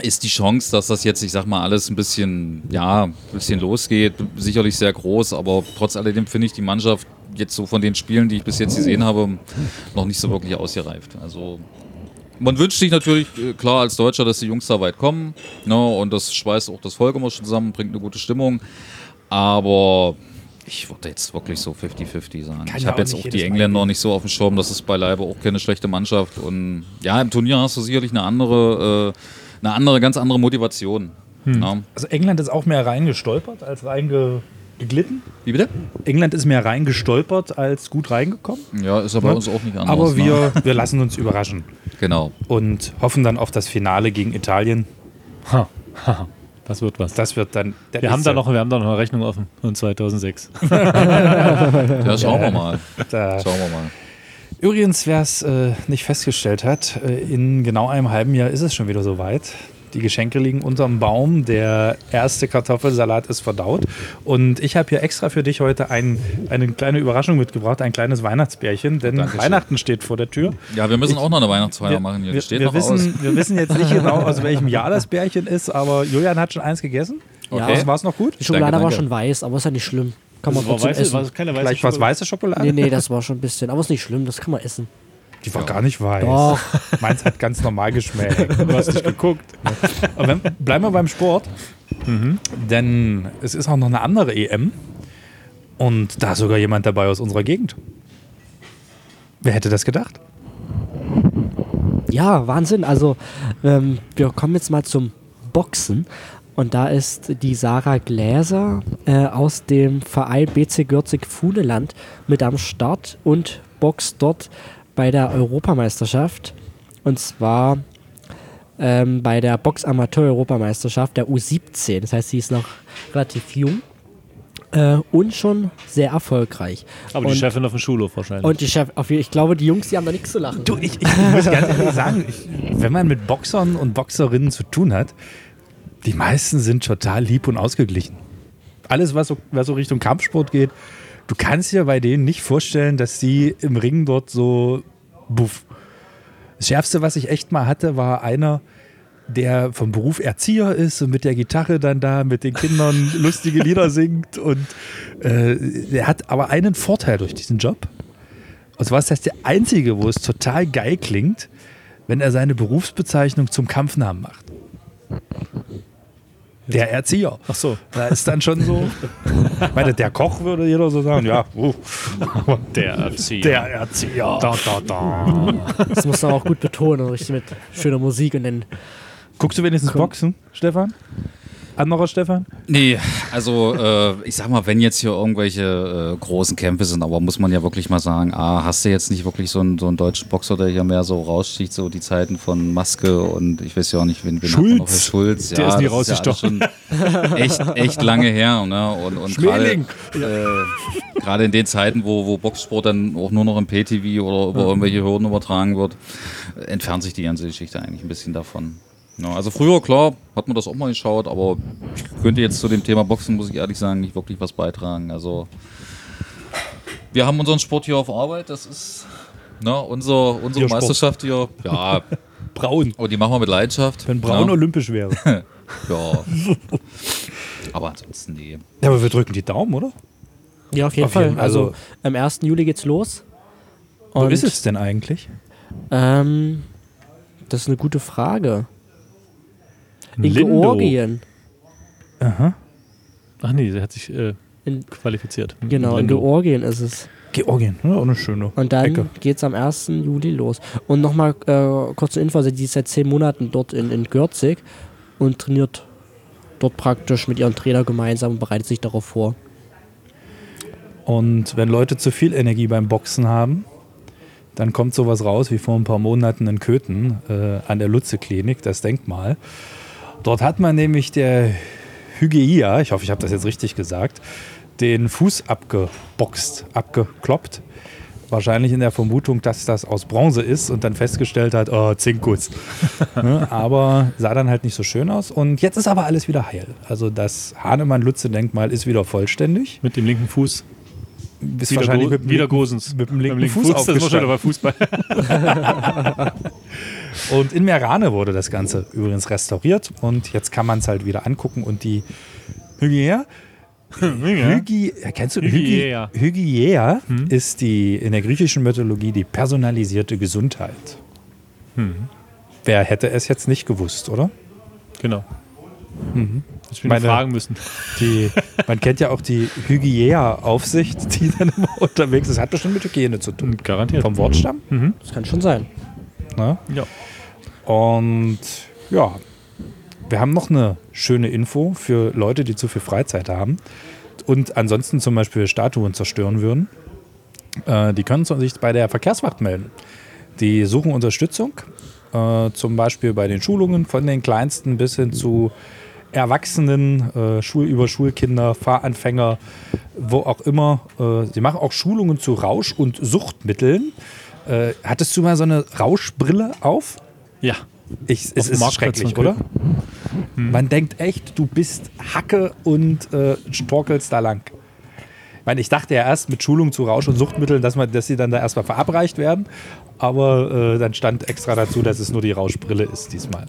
ist die Chance, dass das jetzt, ich sag mal, alles ein bisschen, ja, ein bisschen losgeht, sicherlich sehr groß, aber trotz alledem finde ich die Mannschaft jetzt so von den Spielen, die ich bis jetzt gesehen habe, noch nicht so wirklich ausgereift. Also man wünscht sich natürlich, äh, klar als Deutscher, dass die Jungs da weit kommen ne, und das schweißt auch das Volk immer schon zusammen, bringt eine gute Stimmung, aber ich würde jetzt wirklich so 50-50 sagen. Kann ich habe jetzt auch die Engländer gehen. nicht so auf dem Schirm, das ist beileibe auch keine schlechte Mannschaft und ja, im Turnier hast du sicherlich eine andere, äh, eine andere, ganz andere Motivation. Hm. Ne? Also England ist auch mehr reingestolpert als reingeglitten. Wie bitte? England ist mehr reingestolpert als gut reingekommen. Ja, ist aber bei uns auch nicht anders. Aber ne? wir, wir lassen uns überraschen Genau. und hoffen dann auf das Finale gegen Italien. Ha, ha, Das wird was. Das wird dann. der Wir haben, da noch, wir haben da noch eine Rechnung offen. Und 2006. Ja, schauen wir mal. Da. Schauen wir mal. Übrigens, wer es äh, nicht festgestellt hat, äh, in genau einem halben Jahr ist es schon wieder soweit. Die Geschenke liegen unterm Baum. Der erste Kartoffelsalat ist verdaut. Und ich habe hier extra für dich heute ein, eine kleine Überraschung mitgebracht, ein kleines Weihnachtsbärchen, denn Dankeschön. Weihnachten steht vor der Tür. Ja, wir müssen auch noch eine Weihnachtsfeier Wir, machen hier. wir, steht wir, noch wissen, aus. wir wissen jetzt nicht genau, aus welchem Jahr das Bärchen ist, aber Julian hat schon eins gegessen. Okay. Ja. War es noch gut? Die Schokolade Danke, war danke. schon weiß, aber ist ja nicht schlimm. Kann man Das war, trotzdem weiße, essen. war keine weiße Vielleicht war es Schokolade. weiße Schokolade? Nee, nee, das war schon ein bisschen. Aber ist nicht schlimm, das kann man essen. Die war gar nicht weiß. Doch. Meins hat ganz normal geschmeckt. Du hast nicht geguckt. Aber wenn, bleiben wir beim Sport. Denn es ist auch noch eine andere EM. Und da ist sogar jemand dabei aus unserer Gegend. Wer hätte das gedacht? Ja, Wahnsinn. Also, ähm, wir kommen jetzt mal zum Boxen. Und da ist die Sarah Gläser äh, aus dem Verein BC Gürzig Fuhneland mit am Start und boxt dort bei der Europameisterschaft. Und zwar ähm, bei der Box-Amateur-Europameisterschaft der U17. Das heißt, sie ist noch relativ jung äh, und schon sehr erfolgreich. Aber die Und- Chefin auf dem Schulhof wahrscheinlich. Und die Chef, auf, ich glaube, die Jungs, die haben da nichts zu lachen. Du, ich, ich muss ganz ehrlich sagen, ich, wenn man mit Boxern und Boxerinnen zu tun hat, die meisten sind total lieb und ausgeglichen. Alles, was so, was so Richtung Kampfsport geht, du kannst dir bei denen nicht vorstellen, dass sie im Ring dort so buff. Das Schärfste, was ich echt mal hatte, war einer, der vom Beruf Erzieher ist und mit der Gitarre dann da mit den Kindern lustige Lieder singt. Und äh, der hat aber einen Vorteil durch diesen Job. Und zwar ist das der einzige, wo es total geil klingt, wenn er seine Berufsbezeichnung zum Kampfnamen macht. Der Erzieher. Ach so. Da ist dann schon so. Ich meine, der Koch würde jeder so sagen, ja, uh, Der Erzieher. der Erzieher. Da, da, da. Das muss man auch gut betonen, richtig mit schöner Musik und dann Guckst du wenigstens Boxen, Stefan? Anderer Stefan? Nee, also äh, ich sag mal, wenn jetzt hier irgendwelche äh, großen Kämpfe sind, aber muss man ja wirklich mal sagen, ah, hast du jetzt nicht wirklich so einen, so einen deutschen Boxer, der hier mehr so raussticht, so die Zeiten von Maske und ich weiß ja auch nicht, wen, wen man noch? Schulz. Schulz. Der ist nie ja rausgestochen. schon echt, echt lange her. Ne? Und, und gerade äh, in den Zeiten, wo, wo Boxsport dann auch nur noch im PTV oder über irgendwelche Hürden übertragen wird, entfernt sich die ganze Geschichte eigentlich ein bisschen davon. Ja, also früher, klar, hat man das auch mal geschaut, aber ich könnte jetzt zu dem Thema Boxen, muss ich ehrlich sagen, nicht wirklich was beitragen. Also wir haben unseren Sport hier auf Arbeit, das ist Ne, unser, unsere Biersport. Meisterschaft hier, ja, Braun. oh, die machen wir mit Leidenschaft. Wenn Braun ne? olympisch wäre. Ja. Aber ansonsten, nee. Ja, aber wir drücken die Daumen, oder? Ja, auf jeden Auf Fall. jeden- also, also- am 1. Juli geht's los. Wo Und, ist es denn eigentlich? Ähm, das ist eine gute Frage. In Lindo. Georgien. Aha. Ach nee, der hat sich äh, In, qualifiziert. genau, in Lindo. Georgien ist es. Georgien, ja, auch eine schöne Und dann Ecke. geht's am 1. Juli los. Und nochmal äh, kurze Info, also die ist seit zehn Monaten dort in, in Gürzig und trainiert dort praktisch mit ihrem Trainer gemeinsam und bereitet sich darauf vor. Und wenn Leute zu viel Energie beim Boxen haben, dann kommt sowas raus wie vor ein paar Monaten in Köthen äh, an der Lutze-Klinik, das Denkmal. Dort hat man nämlich der Hygieia, ich hoffe, ich habe das jetzt richtig gesagt, den Fuß abgeboxt, abgekloppt. Wahrscheinlich in der Vermutung, dass das aus Bronze ist und dann festgestellt hat, oh, Zinkus. ne? Aber sah dann halt nicht so schön aus. Und jetzt ist aber alles wieder heil. Also das Hahnemann-Lutze-Denkmal ist wieder vollständig. Mit dem linken Fuß. Ist Wieder, wahrscheinlich mit dem wieder linken- Gosens. mit dem linken Beim Fuß das ist schon bei Fußball. Und in Merane wurde das Ganze übrigens restauriert und jetzt kann man es halt wieder angucken und die Hygieia, Hygi, kennst du Hygieia. Hygi- Hygieia ist die in der griechischen Mythologie die personalisierte Gesundheit. Wer hätte es jetzt nicht gewusst, oder? Genau. Ich Meine- fragen müssen. Die, man kennt ja auch die Hygieia-Aufsicht, die dann immer unterwegs ist. Hat bestimmt mit Hygiene zu tun. Garantiert. Vom Wortstamm. Das kann schon sein. Ne? Ja. Und ja, wir haben noch eine schöne Info für Leute, die zu viel Freizeit haben und ansonsten zum Beispiel Statuen zerstören würden. Äh, die können sich bei der Verkehrswacht melden. Die suchen Unterstützung, äh, zum Beispiel bei den Schulungen von den Kleinsten bis hin zu Erwachsenen, äh, Schul über Schulkinder, Fahranfänger, wo auch immer. Äh, sie machen auch Schulungen zu Rausch- und Suchtmitteln. Äh, hattest du mal so eine Rauschbrille auf? Ja. Ich, es ist schrecklich, oder? Man denkt echt, du bist Hacke und äh, storkelst da lang. Ich meine, ich dachte ja erst mit Schulung zu Rausch- und Suchtmitteln, dass, man, dass sie dann da erstmal verabreicht werden. Aber äh, dann stand extra dazu, dass es nur die Rauschbrille ist diesmal.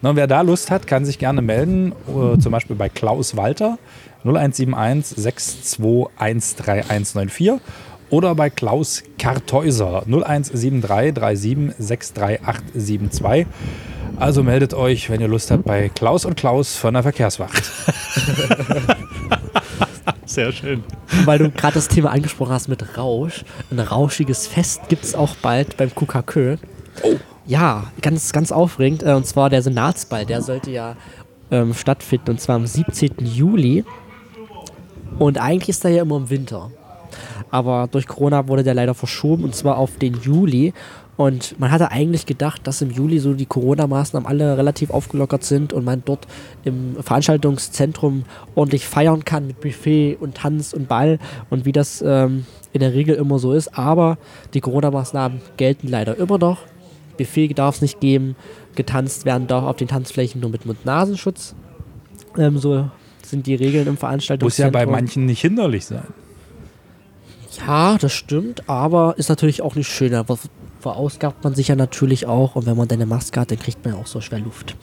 Na, wer da Lust hat, kann sich gerne melden. Äh, zum Beispiel bei Klaus Walter 0171 62133194 oder bei Klaus Kartäuser 0173 37 63872. Also meldet euch, wenn ihr Lust habt, bei Klaus und Klaus von der Verkehrswacht. Sehr schön. Weil du gerade das Thema angesprochen hast mit Rausch. Ein rauschiges Fest gibt es auch bald beim KKK. Oh. Ja, ganz, ganz aufregend. Äh, Und zwar der Senatsball. Der sollte ja ähm, stattfinden. Und zwar am 17. Juli. Und eigentlich ist er ja immer im Winter. Aber durch Corona wurde der leider verschoben. Und zwar auf den Juli. Und man hatte eigentlich gedacht, dass im Juli so die Corona-Maßnahmen alle relativ aufgelockert sind und man dort im Veranstaltungszentrum ordentlich feiern kann mit Buffet und Tanz und Ball und wie das ähm, in der Regel immer so ist. Aber die Corona-Maßnahmen gelten leider immer noch. Buffet darf es nicht geben, getanzt werden darf auf den Tanzflächen nur mit Mund-Nasenschutz. Ähm, so sind die Regeln im Muss ja Veranstaltungszentrum. bei manchen nicht hinderlich sein. Ja, das stimmt, aber ist natürlich auch nicht schön. Da ver- verausgabt man sich ja natürlich auch und wenn man dann eine Maske hat, dann kriegt man ja auch so schwer Luft.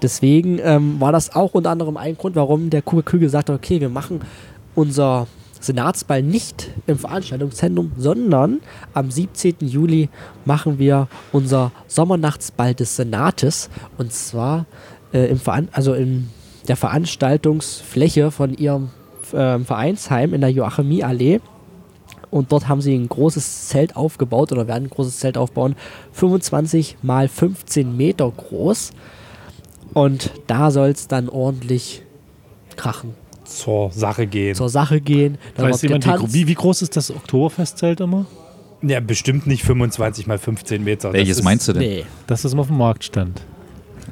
Deswegen ähm, war das auch unter anderem ein Grund, warum der QQ gesagt hat, okay, wir machen unser Senatsball nicht im Veranstaltungszentrum, sondern am 17. Juli machen wir unser Sommernachtsball des Senates und zwar äh, im Veran also in der Veranstaltungsfläche von ihrem ähm, Vereinsheim in der Joachimie-Allee. Und dort haben sie ein großes Zelt aufgebaut oder werden ein großes Zelt aufbauen. 25 mal 15 Meter groß. Und da soll es dann ordentlich krachen. Zur Sache gehen. Zur Sache gehen. Weiß jemand, wie, wie, groß ist das Oktoberfestzelt immer? Ja, bestimmt nicht 25 mal 15 Meter. Das Welches ist- meinst du denn? Nee. Das, das immer auf dem Markt stand.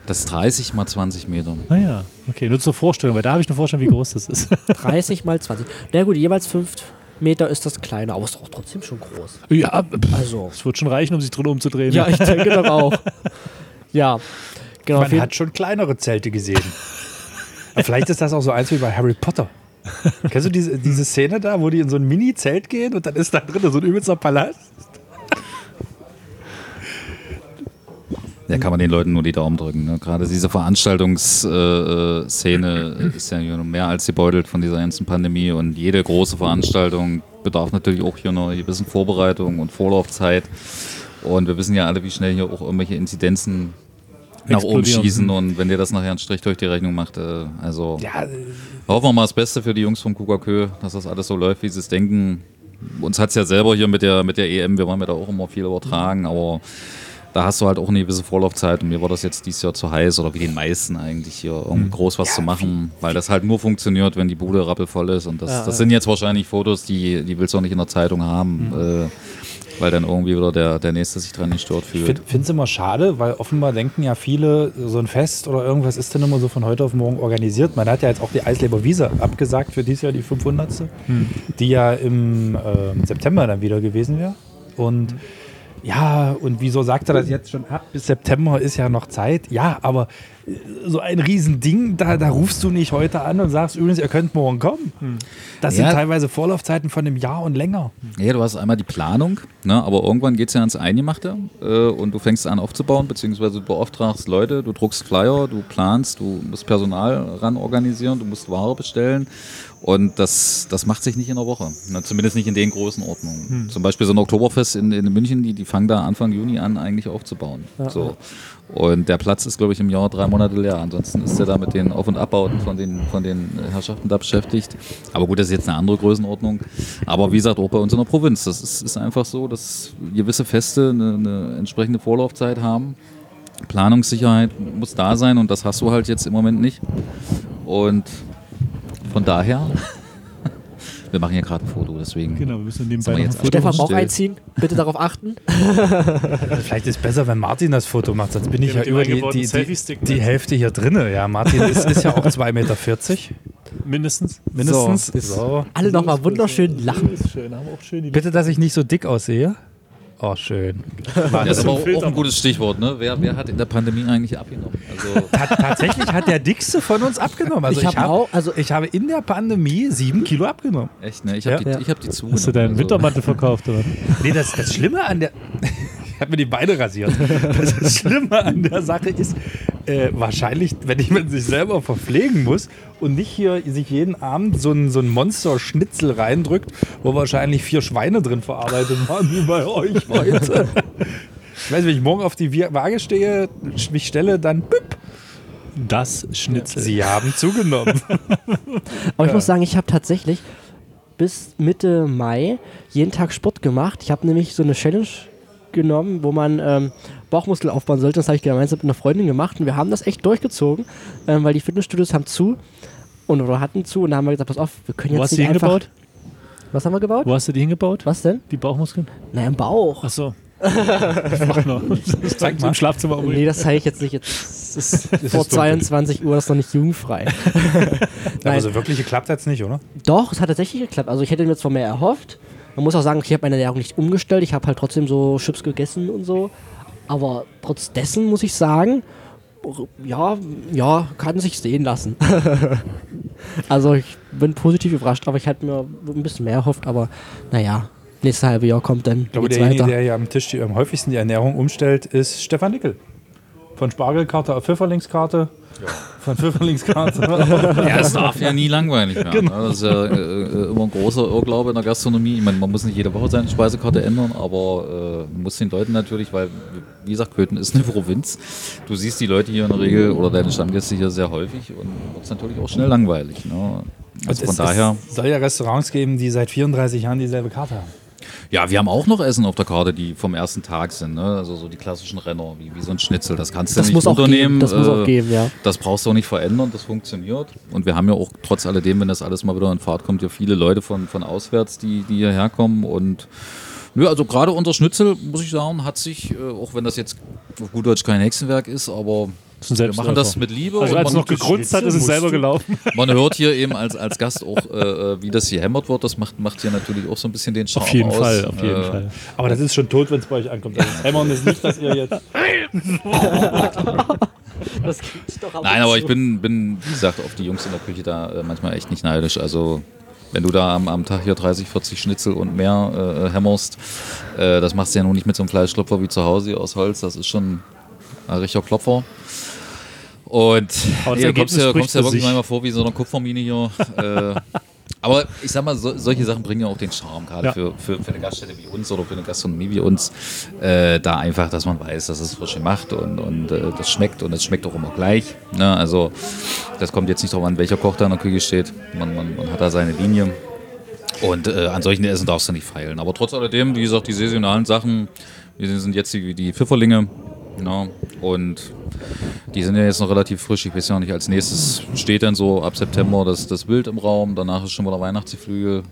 Das ist 30 mal 20 Meter. Naja, okay, nur zur Vorstellung, weil da habe ich eine Vorstellung, wie groß das ist. 30 mal 20. Na gut, jeweils 5 Meter ist das kleiner, aber es ist auch trotzdem schon groß. ja, pff, Also. es wird schon reichen, um sich drin umzudrehen. Ja, ich denke doch auch. Ja. Genau, Man hat schon kleinere Zelte gesehen. Vielleicht ist das auch so eins wie bei Harry Potter. Kennst du diese, diese Szene da, wo die in so ein Mini-Zelt gehen und dann ist da drin so ein übelster Palast? Da kann man den Leuten nur die Daumen drücken. Ne? Gerade diese Veranstaltungsszene äh, ist ja mehr als gebeutelt von dieser ganzen Pandemie und jede große Veranstaltung bedarf natürlich auch hier einer gewissen Vorbereitung und Vorlaufzeit. Und wir wissen ja alle, wie schnell hier auch irgendwelche Inzidenzen nach oben schießen und wenn dir das nachher einen Strich durch die Rechnung macht, äh, also Ja, hoffen wir mal das Beste für die Jungs vom KUKAKÖ, dass das alles so läuft, wie sie es denken. Uns hat es ja selber hier mit der, mit der EM, wir wollen ja da auch immer viel übertragen, aber da hast du halt auch eine gewisse Vorlaufzeit und mir war das jetzt dieses Jahr zu heiß oder wie den meisten eigentlich hier irgendwie groß was zu machen, weil das halt nur funktioniert, wenn die Bude rappelvoll ist und das, Ja, das ja. sind jetzt wahrscheinlich Fotos, die, die willst du auch nicht in der Zeitung haben, äh, weil dann irgendwie wieder der, der Nächste sich dran nicht stört Ich fühlt. finde es immer schade, weil offenbar denken ja viele, so ein Fest oder irgendwas ist dann immer so von heute auf morgen organisiert. Man hat ja jetzt auch die Eisleber Wiese abgesagt für dieses Jahr, die 500. Die ja im ähm, September dann wieder gewesen wäre. Und ja, und wieso sagt er das jetzt schon ab? Bis September ist ja noch Zeit. Ja, aber äh, so ein Riesending, da, da rufst du nicht heute an und sagst übrigens, ihr könnt morgen kommen. Das Ja. sind teilweise Vorlaufzeiten von einem Jahr und länger. Ja, du hast einmal die Planung, ne, aber irgendwann geht es ja ans Eingemachte äh, und du fängst an aufzubauen, beziehungsweise du beauftragst Leute, du druckst Flyer, du planst, du musst Personal ran organisieren, du musst Ware bestellen und das, das macht sich nicht in einer Woche, ne, zumindest nicht in den Größenordnungen. Zum Beispiel so ein Oktoberfest in, in München, die, die fangen da Anfang Juni an eigentlich aufzubauen. so. Und der Platz ist, glaube ich, im Jahr drei Monate leer. Ansonsten ist er da mit den Auf- und Abbauten von den, von den Herrschaften da beschäftigt. Aber gut, das ist jetzt eine andere Größenordnung. Aber wie gesagt, auch bei uns in der Provinz. Das ist, ist einfach so, dass gewisse Feste eine, eine entsprechende Vorlaufzeit haben. Planungssicherheit muss da sein und das hast du halt jetzt im Moment nicht. Und von daher, wir machen hier gerade ein Foto, deswegen. Genau, wir müssen nebenbei wir jetzt ein Foto Stefan. Bauch einziehen, bitte darauf achten. Vielleicht ist es besser, wenn Martin das Foto macht, sonst bin ich Ja, ja, über die, die, die, die mit. Hälfte hier drinne. Ja, Martin ist, ist ja auch 2,40 Meter. Mindestens. Mindestens. So, So. Alle nochmal wunderschön lachen. Bitte, dass ich nicht so dick aussehe. Oh, schön. Das ist aber auch, ein gutes Stichwort. Ne? Wer, wer hat in der Pandemie eigentlich abgenommen? Also, Ta- Tatsächlich hat der Dickste von uns abgenommen. Also Ich ich, hab auch- also- ich habe in der Pandemie sieben Kilo abgenommen. echt, ne? Ich habe Ja. die, Ja. ich hab die zu. Hast du deinen Wintermantel verkauft, oder? Nee, das, das Schlimme an der. Ich habe mir die Beine rasiert. Das Schlimme an der Sache ist, äh, wahrscheinlich, wenn jemand sich selber verpflegen muss und nicht hier sich jeden Abend so ein, so ein Monster-Schnitzel reindrückt, wo wahrscheinlich vier Schweine drin verarbeitet waren, wie bei euch heute. Ich weiß, wenn ich morgen auf die Waage stehe, mich stelle, dann büpp, Das Schnitzel. sie haben zugenommen. Aber ich muss sagen, ich habe tatsächlich bis Mitte Mai jeden Tag Sport gemacht. Ich habe nämlich so eine Challenge genommen, wo man ähm, Bauchmuskel aufbauen sollte. Das habe ich gemeinsam mit einer Freundin gemacht und wir haben das echt durchgezogen, ähm, weil die Fitnessstudios haben zu und oder hatten zu und da haben wir gesagt, pass auf, wir können Wo jetzt hast du die nicht einfach... hingebaut? Was haben wir gebaut? Wo hast du die hingebaut? Was denn? Die Bauchmuskeln? Na, im Bauch. Ach so. Zeig mal. Im Schlafzimmer Nee, übrigens. das zeige ich jetzt nicht. Jetzt ist vor dunkel. 22 Uhr, das ist noch nicht jugendfrei. Aber Nein. so wirklich geklappt hat es nicht, oder? Doch, es hat tatsächlich geklappt. Also ich hätte mir jetzt zwar mehr erhofft. Man muss auch sagen, ich habe meine Ernährung nicht umgestellt. Ich habe halt trotzdem so Chips gegessen und so. Aber trotz dessen muss ich sagen, ja, ja, kann sich sehen lassen. also ich bin positiv überrascht, aber ich hatte mir ein bisschen mehr erhofft. Aber naja, nächstes halbe Jahr kommt dann Ich glaube, derjenige, der hier am Tisch die am häufigsten die Ernährung umstellt, ist Stefan Nickel. Von Spargelkarte auf Pfifferlingskarte. Von Pfifferlingskarte. Ja, es darf ja nie langweilig werden. Genau. ne? Das ist ja äh, äh, immer ein großer Irrglaube in der Gastronomie. Ich meine, man muss nicht jede Woche seine Speisekarte ändern, aber äh, man muss den Leuten natürlich, weil, wie gesagt, Köthen ist eine Provinz. Du siehst die Leute hier in der Regel oder deine Stammgäste hier sehr häufig und wird es natürlich auch schnell langweilig. Ne? Also von es, daher. Es soll ja Restaurants geben, die seit 34 Jahren dieselbe Karte haben. Ja, wir haben auch noch Essen auf der Karte, die vom ersten Tag sind. Ne? Also so die klassischen Renner, wie, wie so ein Schnitzel. Das kannst du Das nicht muss unternehmen. geben, das muss auch Äh, geben, ja. Das brauchst du auch nicht verändern, das funktioniert. Und wir haben ja auch trotz alledem, wenn das alles mal wieder in Fahrt kommt, ja viele Leute von, von auswärts, die, die hierher kommen. Und nö, also gerade unser Schnitzel, muss ich sagen, hat sich, äh, auch wenn das jetzt auf gut Deutsch kein Hexenwerk ist, aber wir machen das mit Liebe. Also und als es man, noch gegrunzt hat, ist es selber gelaufen. man hört hier eben als, als Gast auch, äh, äh, wie das hier hämmert wird. Das macht, macht hier natürlich auch so ein bisschen den Charme Auf jeden aus. Fall, auf jeden Äh, Fall. Aber das ist schon tot, wenn es bei euch ankommt. Also das Hämmern ist nicht, dass ihr jetzt. Das doch Nein, aber ich bin, bin, wie gesagt, auf die Jungs in der Küche da äh, manchmal echt nicht neidisch. Also, wenn du da am, am Tag hier 30, 40 Schnitzel und mehr äh, hämmerst, äh, das machst du ja nun nicht mit so einem Fleischklopfer wie zu Hause hier aus Holz. Das ist schon Ein richtiger Klopfer. Und Aber ja, kommst ja, spricht kommst ja wirklich manchmal vor wie so eine Kupfermine hier. äh, aber ich sag mal, so, solche Sachen bringen ja auch den Charme, gerade Ja. für, für, für eine Gaststätte wie uns oder für eine Gastronomie wie uns. Äh, da einfach, dass man weiß, dass es frisch gemacht und, und äh, das schmeckt und es schmeckt auch immer gleich. Ne? Also das kommt jetzt nicht darauf an, welcher Koch da in der Küche steht. Man, man, man hat da seine Linie. Und äh, an solchen Essen darfst du nicht feilen. Aber trotz alledem, wie gesagt, die saisonalen Sachen, wir sind jetzt die, die Pfifferlinge. Ja, und die sind ja jetzt noch relativ frisch. Ich weiß ja noch nicht, als nächstes steht dann so ab September das, das Bild im Raum. Danach ist schon wieder Weihnachtsgeflügel.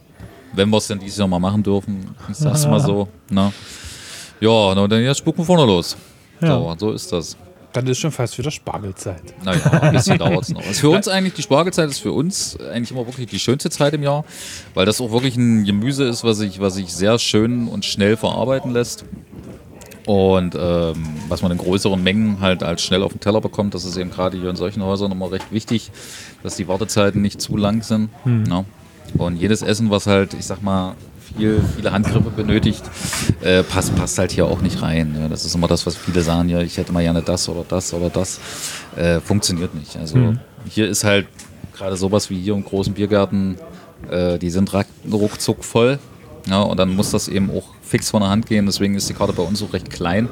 Wenn wir es denn dieses Jahr mal machen dürfen. Ich sag's mal so. Na. Ja, na, dann jetzt spucken wir vorne los. Ja. So, so ist das. Dann ist schon fast wieder Spargelzeit. Naja, ein bisschen dauert es noch. Also für uns eigentlich, die Spargelzeit ist für uns eigentlich immer wirklich die schönste Zeit im Jahr, weil das auch wirklich ein Gemüse ist, was sich was sich sehr schön und schnell verarbeiten lässt. Und ähm, was man in größeren Mengen halt als schnell auf den Teller bekommt, das ist eben gerade hier in solchen Häusern immer recht wichtig, dass die Wartezeiten nicht zu lang sind. Ja. Und jedes Essen, was halt, ich sag mal, viel, viele Handgriffe benötigt, äh, passt, passt halt hier auch nicht rein. Ne? Das ist immer das, was viele sagen, ja, ich hätte mal gerne das oder das oder das. Äh, funktioniert nicht. Also hier ist halt gerade sowas wie hier im großen Biergarten, äh, die sind ruckzuck voll. Ja, und dann muss das eben auch fix von der Hand gehen. Deswegen ist die Karte bei uns auch recht klein.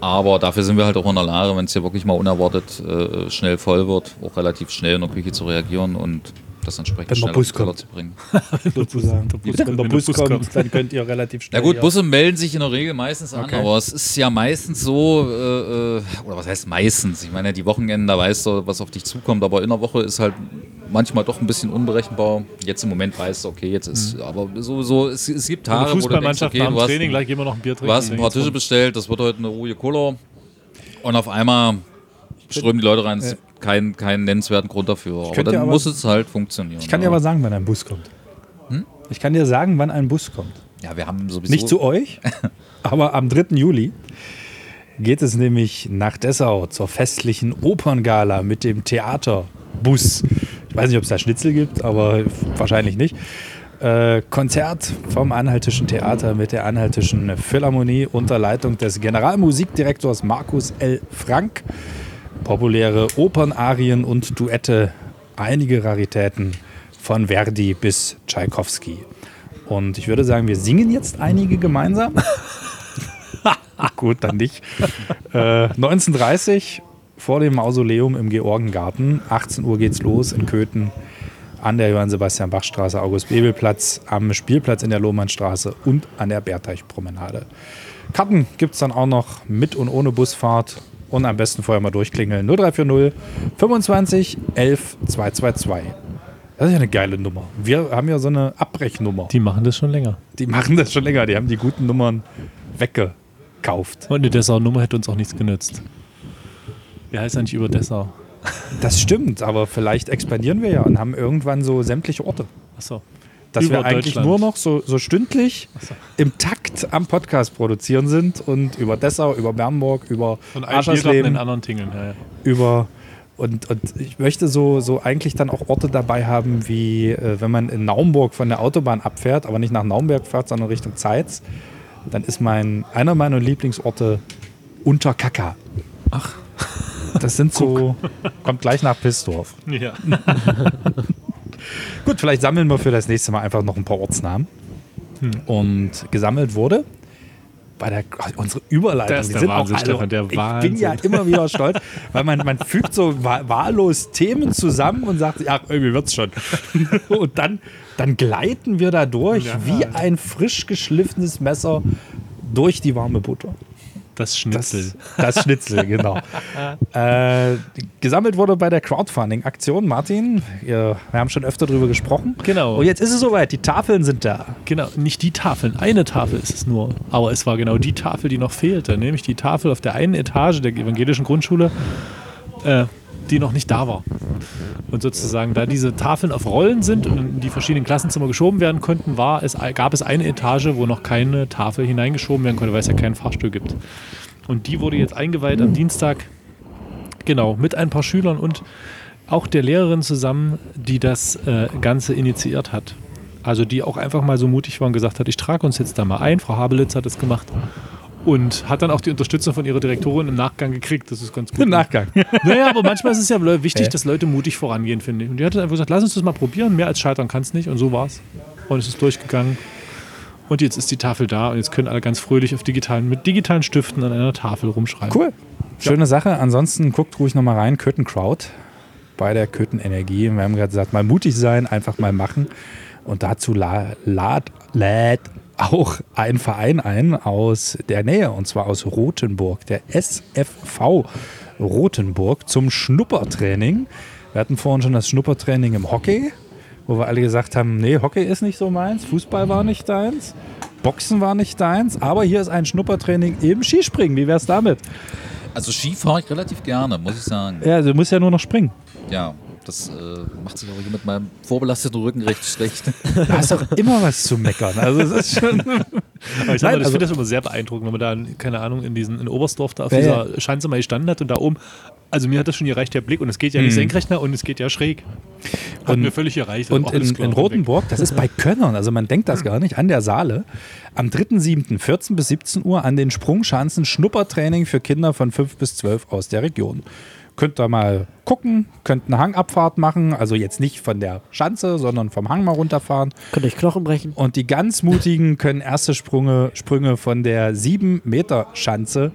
Aber dafür sind wir halt auch in der Lage, wenn es hier wirklich mal unerwartet äh, schnell voll wird, auch relativ schnell in der Küche zu reagieren und das entsprechend Wenn der schnell Bus auf kommt. zu bringen. Sozusagen. Bus- Wenn der wenn Bus der Bus kommt, kommt. dann könnt ihr relativ schnell. Na gut, Busse melden sich in der Regel meistens an, Okay. aber es ist ja meistens so, äh, äh, oder was heißt meistens? Ich meine, die Wochenenden, da weißt du, was auf dich zukommt, aber in der Woche ist halt manchmal doch ein bisschen unberechenbar. Jetzt im Moment weißt du, okay, jetzt ist, aber so, so es, es gibt Tage, wo du denkst, okay, du hast, Training, gleich wir noch ein Bier trinken. du hast ein paar Tische bestellt, das wird heute eine ruhige Cola und auf einmal strömen die Leute rein, es gibt keinen, keinen nennenswerten Grund dafür. Aber dann aber- muss es halt funktionieren. Ich kann dir aber sagen, wann ein Bus kommt. Ich kann dir sagen, wann ein Bus kommt. ja, wir haben sowieso... Nicht zu euch, aber am 3. Juli geht es nämlich nach Dessau zur festlichen Operngala mit dem Theaterbus. Ich weiß nicht, ob es da Schnitzel gibt, aber wahrscheinlich nicht. Äh, Konzert vom Anhaltischen Theater mit der Anhaltischen Philharmonie unter Leitung des Generalmusikdirektors Markus L. Frank. Populäre Opernarien und Duette, einige Raritäten von Verdi bis Tschaikowski. Und ich würde sagen, wir singen jetzt einige gemeinsam. Gut, dann nicht. Äh, 1930 vor dem Mausoleum im Georgengarten. 18 Uhr geht's los in Köthen an der Johann-Sebastian-Bach-Straße, August-Bebel-Platz, am Spielplatz in der Lohmannstraße und an der Berteich-Promenade. Karten gibt es dann auch noch mit und ohne Busfahrt und am besten vorher mal durchklingeln. 0340 25 11 222. Das ist ja eine geile Nummer. Wir haben ja so eine Abbrechnummer. Die machen das schon länger. Die machen das schon länger. Die haben die guten Nummern weggekauft. Und eine Dessau-Nummer hätte uns auch nichts genützt. Wir heißen ja nicht über Dessau. Das stimmt, aber vielleicht expandieren wir ja und haben irgendwann so sämtliche Orte. Achso. Dass Über wir eigentlich nur noch so, so stündlich im Takt am Podcast produzieren sind und über Dessau, über Bernburg, über Und Aschersleben, anderen Tingeln. Ja, ja. über und, und ich möchte so, so eigentlich dann auch Orte dabei haben, wie äh, wenn man in Naumburg von der Autobahn abfährt, aber nicht nach Naumberg fährt, sondern Richtung Zeitz, dann ist mein einer meiner Lieblingsorte Unterkacker. Ach. Das sind so, kommt gleich nach Pissdorf. ja. Gut, vielleicht sammeln wir für das nächste Mal einfach noch ein paar Ortsnamen. Und gesammelt wurde bei der ach, unsere Überleitung. Das ist die der sind auch Wahnsinn, alle- Stefan, der ich bin Wahnsinn. ja immer wieder stolz, weil man, man fügt so wa- wahllos Themen zusammen und sagt, ja, irgendwie wird's schon. und dann, dann gleiten wir da durch Ja. wie ein frisch geschliffenes Messer durch die warme Butter. Das Das, Schnitzel. das Schnitzel, genau. äh, gesammelt wurde bei der Crowdfunding-Aktion. Martin, wir haben schon öfter drüber gesprochen. Genau. Und jetzt ist es soweit, die Tafeln sind da. Genau, nicht die Tafeln. Eine Tafel ist es nur. Aber es war genau die Tafel, die noch fehlte. Nämlich die Tafel auf der einen Etage der evangelischen Grundschule, äh, die noch nicht da war. Und sozusagen, da diese Tafeln auf Rollen sind und in die verschiedenen Klassenzimmer geschoben werden konnten, war es, gab es eine Etage, wo noch keine Tafel hineingeschoben werden konnte, weil es ja keinen Fahrstuhl gibt. Und die wurde jetzt eingeweiht am Dienstag, genau, mit ein paar Schülern und auch der Lehrerin zusammen, die das äh, Ganze initiiert hat. Also die auch einfach mal so mutig war und gesagt hat, ich trage uns jetzt da mal ein. Frau Habelitz hat es gemacht. Und hat dann auch die Unterstützung von ihrer Direktorin im Nachgang gekriegt. Das ist ganz gut. Im Nachgang. Naja, aber manchmal ist es ja wichtig, Hä? dass Leute mutig vorangehen, finde ich. Und die hat dann einfach gesagt, lass uns das mal probieren. Mehr als scheitern kann es nicht. Und so war's. Und es ist durchgegangen. Und jetzt ist die Tafel da und jetzt können alle ganz fröhlich auf digitalen, mit digitalen Stiften an einer Tafel rumschreiben. Cool. Schöne Sache. Ansonsten guckt ruhig nochmal rein. Köthenkraut bei der Köthenenergie. Wir haben gerade gesagt, mal mutig sein, einfach mal machen. Und dazu la- lad, lädt auch ein Verein ein aus der Nähe, und zwar aus Rothenburg, der SFV Rothenburg zum Schnuppertraining. Wir hatten vorhin schon das Schnuppertraining im Hockey, wo wir alle gesagt haben, nee, Hockey ist nicht so meins, Fußball war nicht deins, Boxen war nicht deins, aber hier ist ein Schnuppertraining im Skispringen. Wie wär's damit? Also Ski fahre ich relativ gerne, muss ich sagen. Ja, du musst ja nur noch springen. Ja, das äh, macht sich auch hier mit meinem vorbelasteten Rücken recht schlecht. Du hast doch immer was zu meckern. Also es ist schon. Aber ich, Nein, also- finde das immer sehr beeindruckend, wenn man da, keine Ahnung, in, diesen, in Oberstdorf da auf Ja, dieser Schanze mal gestanden hat und da oben. Also mir hat das schon gereicht, der Blick. Und es geht ja nicht senkrecht nach und es geht ja schräg. Hat Mhm. Und- mir völlig gereicht. Und Oh, in, in. Rothenburg, das ist bei Könnern, also man denkt das gar nicht, an der Saale, am 3.7. 14 bis 17 Uhr an den Sprungschanzen Schnuppertraining für Kinder von 5 bis 12 aus der Region. Könnt ihr mal gucken, könnt eine Hangabfahrt machen, also jetzt nicht von der Schanze, sondern vom Hang mal runterfahren. Könnt euch Knochen brechen. Und die ganz Mutigen können erste Sprünge, Sprünge von der 7-Meter-Schanze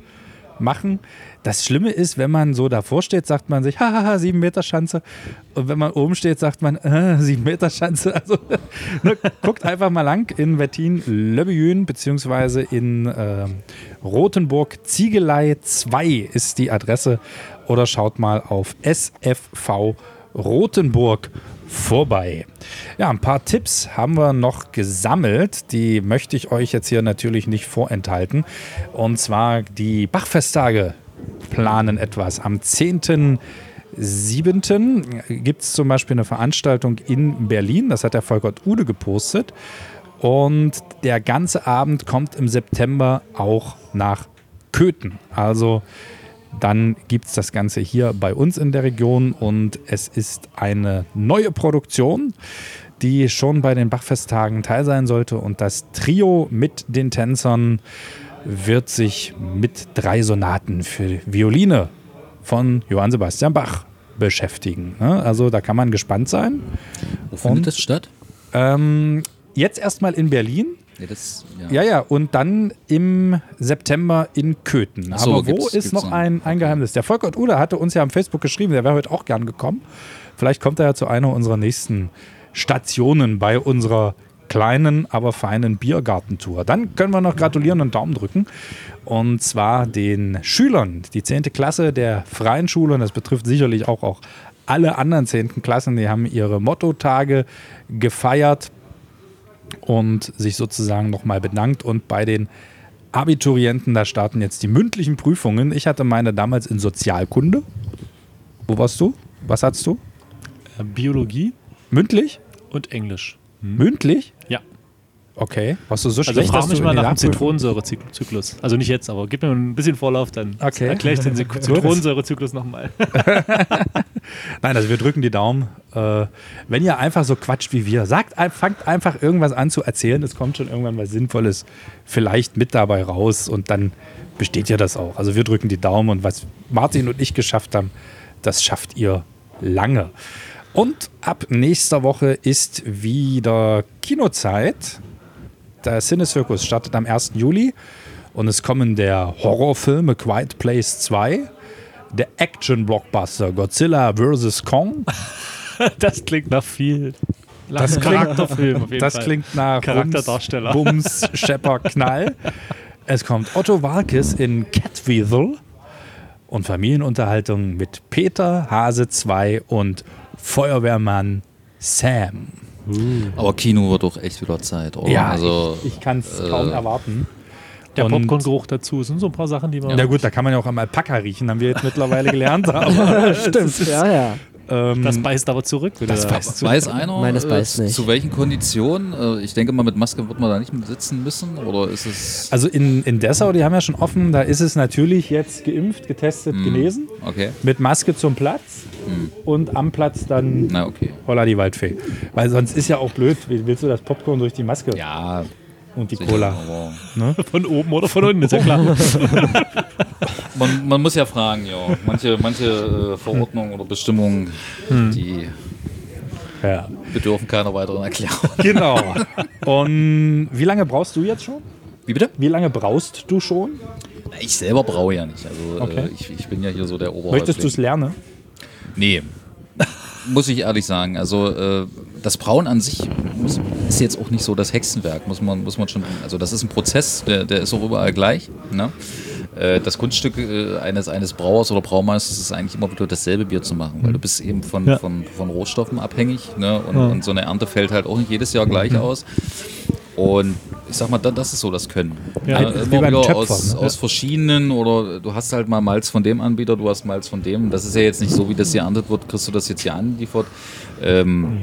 machen. Das Schlimme ist, wenn man so davor steht, sagt man sich, hahaha, 7-Meter-Schanze. Und wenn man oben steht, sagt man, äh, 7-Meter-Schanze. Also ne, guckt einfach mal lang in Wettin-Löbejün, beziehungsweise in ähm, Rothenburg. Ziegelei 2 ist die Adresse. Oder schaut mal auf SFV Rothenburg vorbei. Ja, ein paar Tipps haben wir noch gesammelt. Die möchte ich euch jetzt hier natürlich nicht vorenthalten. Und zwar die Bachfesttage planen etwas. Am 10.7. gibt es zum Beispiel eine Veranstaltung in Berlin. Das hat der Volkert Ude gepostet. Und der ganze Abend kommt im September auch nach Köthen. Also dann gibt es das Ganze hier bei uns in der Region und es ist eine neue Produktion, die schon bei den Bachfesttagen teil sein sollte. Und das Trio mit den Tänzern wird sich mit drei Sonaten für Violine von Johann Sebastian Bach beschäftigen. ne? Also da kann man gespannt sein. Wo findet Und? das statt? Ähm, jetzt erstmal in Berlin. Ja, das, Ja, ja, und dann im September in Köthen. So, Aber wo gibt's- ist gibt's noch ein, ein Geheimnis? Der Volkert Ude hatte uns ja am Facebook geschrieben, der wäre heute auch gern gekommen. Vielleicht kommt er ja zu einer unserer nächsten Stationen bei unserer kleinen, aber feinen Biergartentour. Dann können wir noch gratulieren und Daumen drücken. Und zwar den Schülern, die 10. Klasse der Freien Schule, und das betrifft sicherlich auch, auch alle anderen 10. Klassen, die haben ihre Mottotage gefeiert und sich sozusagen nochmal bedankt. Und bei den Abiturienten, da starten jetzt die mündlichen Prüfungen. Ich hatte meine damals in Sozialkunde. Wo warst du? Was hattest du? Äh, Biologie Mündlich? und Englisch. Mündlich? Ja. Okay. Warst du so Also schlecht, frag mich mal nach dem Zitronensäurezyklus. Also nicht jetzt, aber gib mir ein bisschen Vorlauf, dann Okay. erkläre ich den Zit- Zitronensäurezyklus nochmal. Nein, also wir drücken die Daumen. Äh, wenn ihr einfach so quatscht wie wir, sagt, fangt einfach irgendwas an zu erzählen. Es kommt schon irgendwann was Sinnvolles vielleicht mit dabei raus und dann besteht ja das auch. Also wir drücken die Daumen und was Martin und ich geschafft haben, das schafft ihr lange. Und ab nächster Woche ist wieder Kinozeit. Der Cinezirkus startet am 1. Juli und es kommen der Horrorfilm A Quiet Place 2, der Action-Blockbuster Godzilla vs. Kong. Das klingt nach viel. Das Charakterfilm auf jeden Das Fall. klingt nach Charakterdarsteller. Bums, Bums Schepper, Knall. Es kommt Otto Walkes in Catweasel und Familienunterhaltung mit Peter, Hase 2 und Feuerwehrmann Sam. Aber Kino wird doch echt wieder Zeit, oder? Ja, also, ich, ich kann es äh, kaum erwarten. Der Popcorn-Geruch dazu. Es sind so ein paar Sachen, die man. Na gut, da kann man ja auch am Alpaka riechen, haben wir jetzt mittlerweile gelernt. Aber Stimmt, ja, ja. Ähm, Das beißt aber zurück. das weißt du. Weiß einer, Nein, das äh, beißt nicht. zu welchen Konditionen? Äh, ich denke mal, mit Maske wird man da nicht mit sitzen müssen. Oder ist es. Also in, in Dessau, die haben ja schon offen, da ist es natürlich jetzt geimpft, getestet, genesen. Okay. Mit Maske zum Platz und am Platz dann Na, okay. Holla die Waldfee. Weil sonst ist ja auch blöd, wie willst du das Popcorn durch die Maske? Ja, Und die sicher, Cola. aber Ne? Von oben oder von unten, ist ja klar. Man, man muss ja fragen, ja. Manche, manche äh, Verordnungen oder Bestimmungen, die Ja. bedürfen keiner weiteren Erklärung. Genau. Und wie lange brauchst du jetzt schon? Wie bitte? Wie lange brauchst du schon? Ich selber brauche ja nicht. Also Okay. äh, ich, ich bin ja hier so der Oberhäuptling. Möchtest du es lernen? Nee. Muss ich ehrlich sagen. Also äh, das Brauen an sich muss, ist jetzt auch nicht so das Hexenwerk, muss man, muss man schon. Also das ist ein Prozess, der, der ist auch überall gleich. Ne? Äh, das Kunststück äh, eines, eines Brauers oder Braumeisters ist eigentlich immer wieder dasselbe Bier zu machen, weil du bist eben von, Ja. von, von Rohstoffen abhängig ne? und, Ja. und so eine Ernte fällt halt auch nicht jedes Jahr gleich aus. Und ich sag mal, da- das ist so das Können. Ja, Ja, wie beim wieder Töpfern, aus, ne? aus verschiedenen oder du hast halt mal Malz von dem Anbieter, du hast Malz von dem. Das ist ja jetzt nicht so, wie das hier erntet wird, kriegst du das jetzt hier angeliefert. Ähm,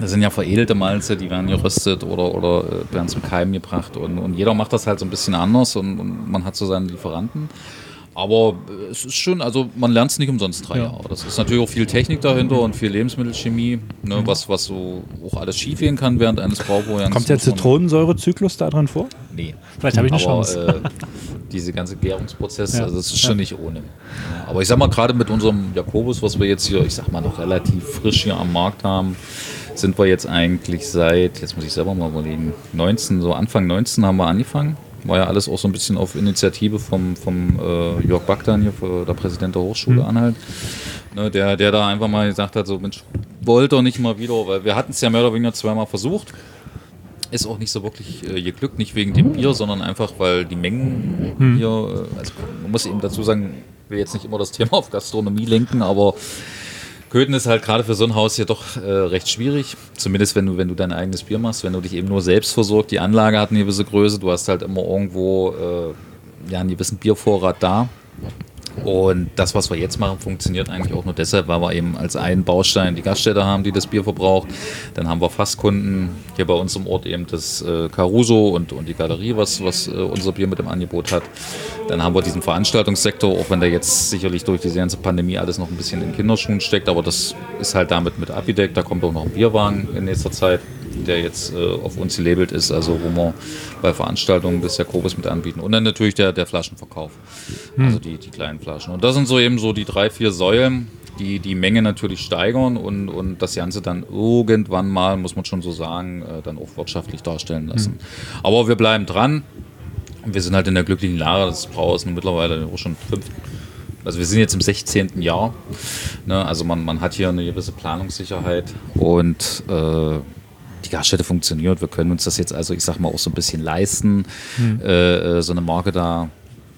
das sind ja veredelte Malze, die werden geröstet oder, oder äh, werden zum Keim gebracht und, und jeder macht das halt so ein bisschen anders und, und man hat so seine Lieferanten. Aber äh, es ist schon, also man lernt es nicht umsonst drei Ja. Jahre. Das ist natürlich auch viel Technik dahinter und viel Lebensmittelchemie, ne, was, was so auch alles schiefgehen kann während eines Brauvorgangs. Kommt der Zitronensäurezyklus da drin vor? Nee. Vielleicht habe ich eine Aber Chance. äh, diese ganze Gärungsprozess, Ja. also das ist schon nicht ohne. Ja, aber ich sag mal, gerade mit unserem Jakobus, was wir jetzt hier, ich sag mal, noch relativ frisch hier am Markt haben, sind wir jetzt eigentlich seit, jetzt muss ich selber mal überlegen, 19, so Anfang 19 haben wir angefangen. War ja alles auch so ein bisschen auf Initiative vom, vom äh, Jörg Bagdan hier, der Präsident der Hochschule Anhalt. Ne, der, der da einfach mal gesagt hat, so Mensch, wollt doch nicht mal wieder, weil wir hatten es ja mehr oder weniger zweimal versucht. Ist auch nicht so wirklich äh, geglückt, nicht wegen dem Bier, sondern einfach, weil die Mengen hier, äh, also man muss eben dazu sagen, ich will jetzt nicht immer das Thema auf Gastronomie lenken, aber Köthen ist halt gerade für so ein Haus hier doch äh, recht schwierig. Zumindest wenn du, wenn du dein eigenes Bier machst, wenn du dich eben nur selbst versorgt. Die Anlage hat eine gewisse Größe, du hast halt immer irgendwo äh, ja, einen gewissen Biervorrat da. Und das, was wir jetzt machen, funktioniert eigentlich auch nur deshalb, weil wir eben als einen Baustein die Gaststätte haben, die das Bier verbraucht. Dann haben wir Fasskunden hier bei uns im Ort eben das äh, Caruso und, und die Galerie, was, was äh, unser Bier mit im Angebot hat. Dann haben wir diesen Veranstaltungssektor, auch wenn der jetzt sicherlich durch diese ganze Pandemie alles noch ein bisschen in Kinderschuhen steckt, aber das ist halt damit mit abgedeckt. Da kommt auch noch ein Bierwagen in nächster Zeit, der jetzt äh, auf uns gelabelt ist, also wo wir bei Veranstaltungen des Jakobus mit anbieten. Und dann natürlich der, der Flaschenverkauf, also die, die kleinen Flaschen. Und das sind so eben so die drei, vier Säulen, die die Menge natürlich steigern und, und das Ganze dann irgendwann mal, muss man schon so sagen, äh, dann auch wirtschaftlich darstellen lassen. Aber wir bleiben dran. Wir sind halt in der glücklichen Lage, das Brauer ist nun mittlerweile auch schon fünf, also wir sind jetzt im 16. Jahr. Ne? Also man, man hat hier eine gewisse Planungssicherheit und äh, Gaststätte funktioniert. Wir können uns das jetzt also, ich sag mal, auch so ein bisschen leisten, äh, äh, so eine Marke da,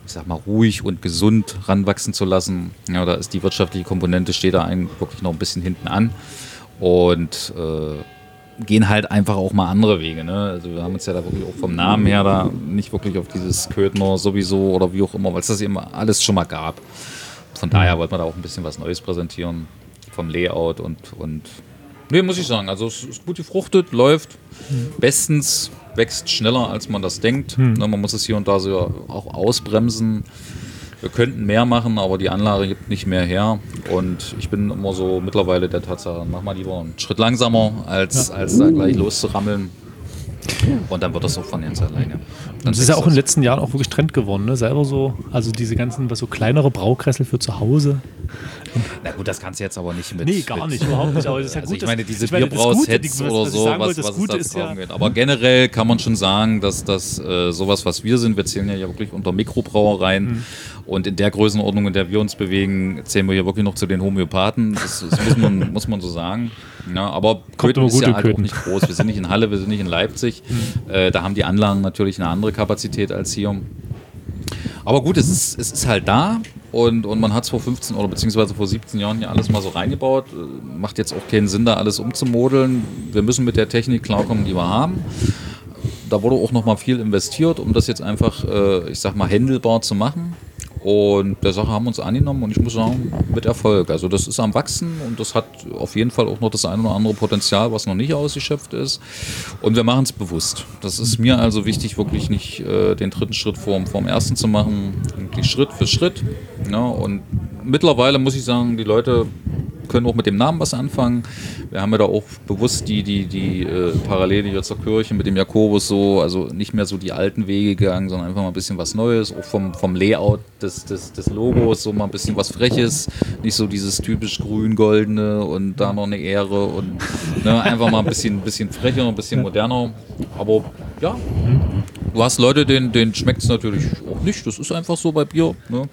ich sag mal, ruhig und gesund ranwachsen zu lassen. Ja, da ist die wirtschaftliche Komponente, steht da eigentlich wirklich noch ein bisschen hinten an. Und äh, gehen halt einfach auch mal andere Wege. Ne? Also wir haben uns ja da wirklich auch vom Namen her da nicht wirklich auf dieses Köthner sowieso oder wie auch immer, weil es das eben alles schon mal gab. Von daher wollten wir da auch ein bisschen was Neues präsentieren vom Layout und, und nee, muss ich sagen, also es ist gut gefruchtet, läuft bestens, wächst schneller als man das denkt. Ne, man muss es hier und da so auch ausbremsen. Wir könnten mehr machen, aber die Anlage gibt nicht mehr her. Und ich bin immer so mittlerweile der Tatsache, mach mal lieber einen Schritt langsamer, als, als da gleich loszurammeln. Und dann wird das auch von ganz alleine. Dann Das ist ja auch in den letzten Jahren auch wirklich Trend geworden, ne? Selber so, also diese ganzen, was so kleinere Braukressel für zu Hause. Na gut, das kannst du jetzt aber nicht mit. Nee, gar mit, nicht, überhaupt nicht. Aber das ist ja also gut. ich meine, diese ich meine, die- was- oder was so, was, es Gute da ist ja, gibt. Aber generell kann man schon sagen, dass das äh, sowas, was wir sind, wir zählen ja wirklich unter Mikrobrauereien. Mhm. Und in der Größenordnung, in der wir uns bewegen, zählen wir hier wirklich noch zu den Homöopathen. Das, das muss, man, muss man so sagen. Ja, aber Köthen ist ja halt auch Köthen. nicht groß. Wir sind nicht in Halle, wir sind nicht in Leipzig. Mhm. Äh, da haben die Anlagen natürlich eine andere Kapazität als hier. Aber gut, es ist, es ist halt da und, und man hat es vor 15 oder beziehungsweise vor 17 Jahren hier alles mal so reingebaut. Äh, Macht jetzt auch keinen Sinn, da alles umzumodeln. Wir müssen mit der Technik klarkommen, die wir haben. Da wurde auch noch mal viel investiert, um das jetzt einfach, äh, ich sag mal, händelbar zu machen. Und der Sache haben wir uns angenommen und ich muss sagen, mit Erfolg. Also das ist am Wachsen und das hat auf jeden Fall auch noch das ein oder andere Potenzial, was noch nicht ausgeschöpft ist. Und wir machen es bewusst. Das ist mir also wichtig, wirklich nicht äh, den dritten Schritt vorm, vorm ersten zu machen, wirklich Schritt für Schritt. Ja, und mittlerweile muss ich sagen, die Leute können auch mit dem Namen was anfangen. Wir haben ja da auch bewusst die, die, die äh, Parallele zur Kirche mit dem Jakobus so, also nicht mehr so die alten Wege gegangen, sondern einfach mal ein bisschen was Neues, auch vom, vom Layout des, des, des Logos, so mal ein bisschen was Freches, nicht so dieses typisch grün-goldene und da noch eine Ehre und ne, einfach mal ein bisschen, bisschen frecher, ein bisschen moderner. Aber ja, du hast Leute, denen, denen schmeckt es natürlich auch nicht. Das ist einfach so bei Bier. Ne?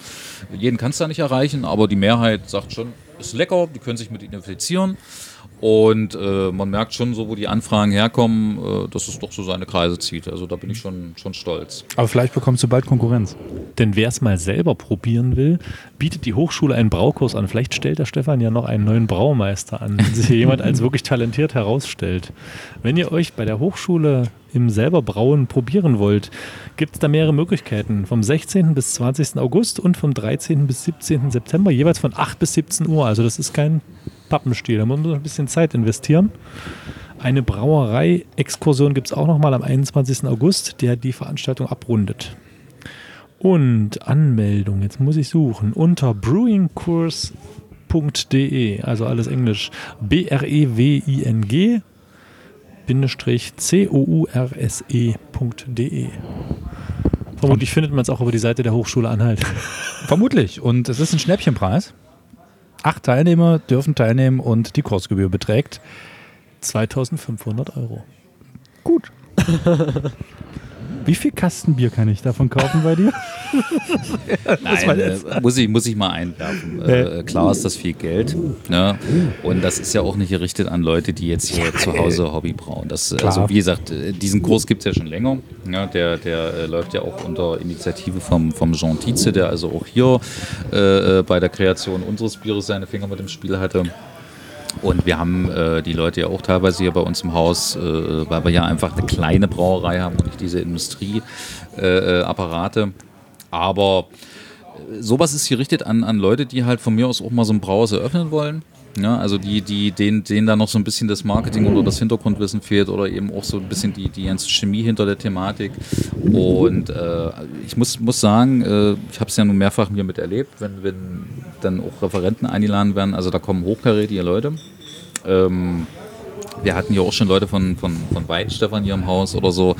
Jeden kannst du da nicht erreichen, aber die Mehrheit sagt schon, ist lecker, die können sich mit identifizieren. Und äh, man merkt schon so, wo die Anfragen herkommen, äh, dass es doch so seine Kreise zieht. Also da bin ich schon, schon stolz. Aber vielleicht bekommst du bald Konkurrenz. Denn wer es mal selber probieren will, bietet die Hochschule einen Braukurs an. Vielleicht stellt der Stefan ja noch einen neuen Braumeister an, wenn sich hier jemand als wirklich talentiert herausstellt. Wenn ihr euch bei der Hochschule im selber Brauen probieren wollt, gibt es da mehrere Möglichkeiten. Vom 16. bis 20. August und vom 13. bis 17. September, jeweils von 8 bis 17 Uhr. Also das ist kein Pappenstiel, da muss man ein bisschen Zeit investieren. Eine Brauerei-Exkursion gibt es auch nochmal am 21. August, der die Veranstaltung abrundet. Und Anmeldung, jetzt muss ich suchen, unter brewingkurs.de, also alles Englisch, B-R-E-W-I-N-G C-O-U-R-S-E.de. Vermutlich findet man es auch über die Seite der Hochschule Anhalt. Vermutlich. Und es ist ein Schnäppchenpreis. Acht Teilnehmer dürfen teilnehmen und die Kursgebühr beträgt 2500 Euro. gut. Wie viel Kasten Bier kann ich davon kaufen bei dir? Nein, äh, muss, ich, muss ich mal einwerfen. Äh, klar ist das viel Geld. Ne? Und das ist ja auch nicht gerichtet an Leute, die jetzt hier zu Hause Hobby brauen. Das, also wie gesagt, äh, diesen Kurs gibt es ja schon länger. Ja, der der äh, läuft ja auch unter Initiative vom, vom Jean Tietze, der also auch hier äh, bei der Kreation unseres Bieres seine Finger mit dem Spiel hatte. Und wir haben äh, die Leute ja auch teilweise hier bei uns im Haus, äh, weil wir ja einfach eine kleine Brauerei haben und nicht diese Industrieapparate. Äh, Aber sowas ist gerichtet an, an Leute, die halt von mir aus auch mal so ein Brauhaus eröffnen wollen. Ja, also die, die, denen, denen da noch so ein bisschen das Marketing oder das Hintergrundwissen fehlt oder eben auch so ein bisschen die, die ganze Chemie hinter der Thematik. Und äh, ich muss, muss sagen, äh, ich habe es ja nun mehrfach mir miterlebt, wenn, wenn dann auch Referenten eingeladen werden, also da kommen hochkarätige Leute. Ähm, wir hatten ja auch schon Leute von, von, von Weinstefan hier im Haus oder so,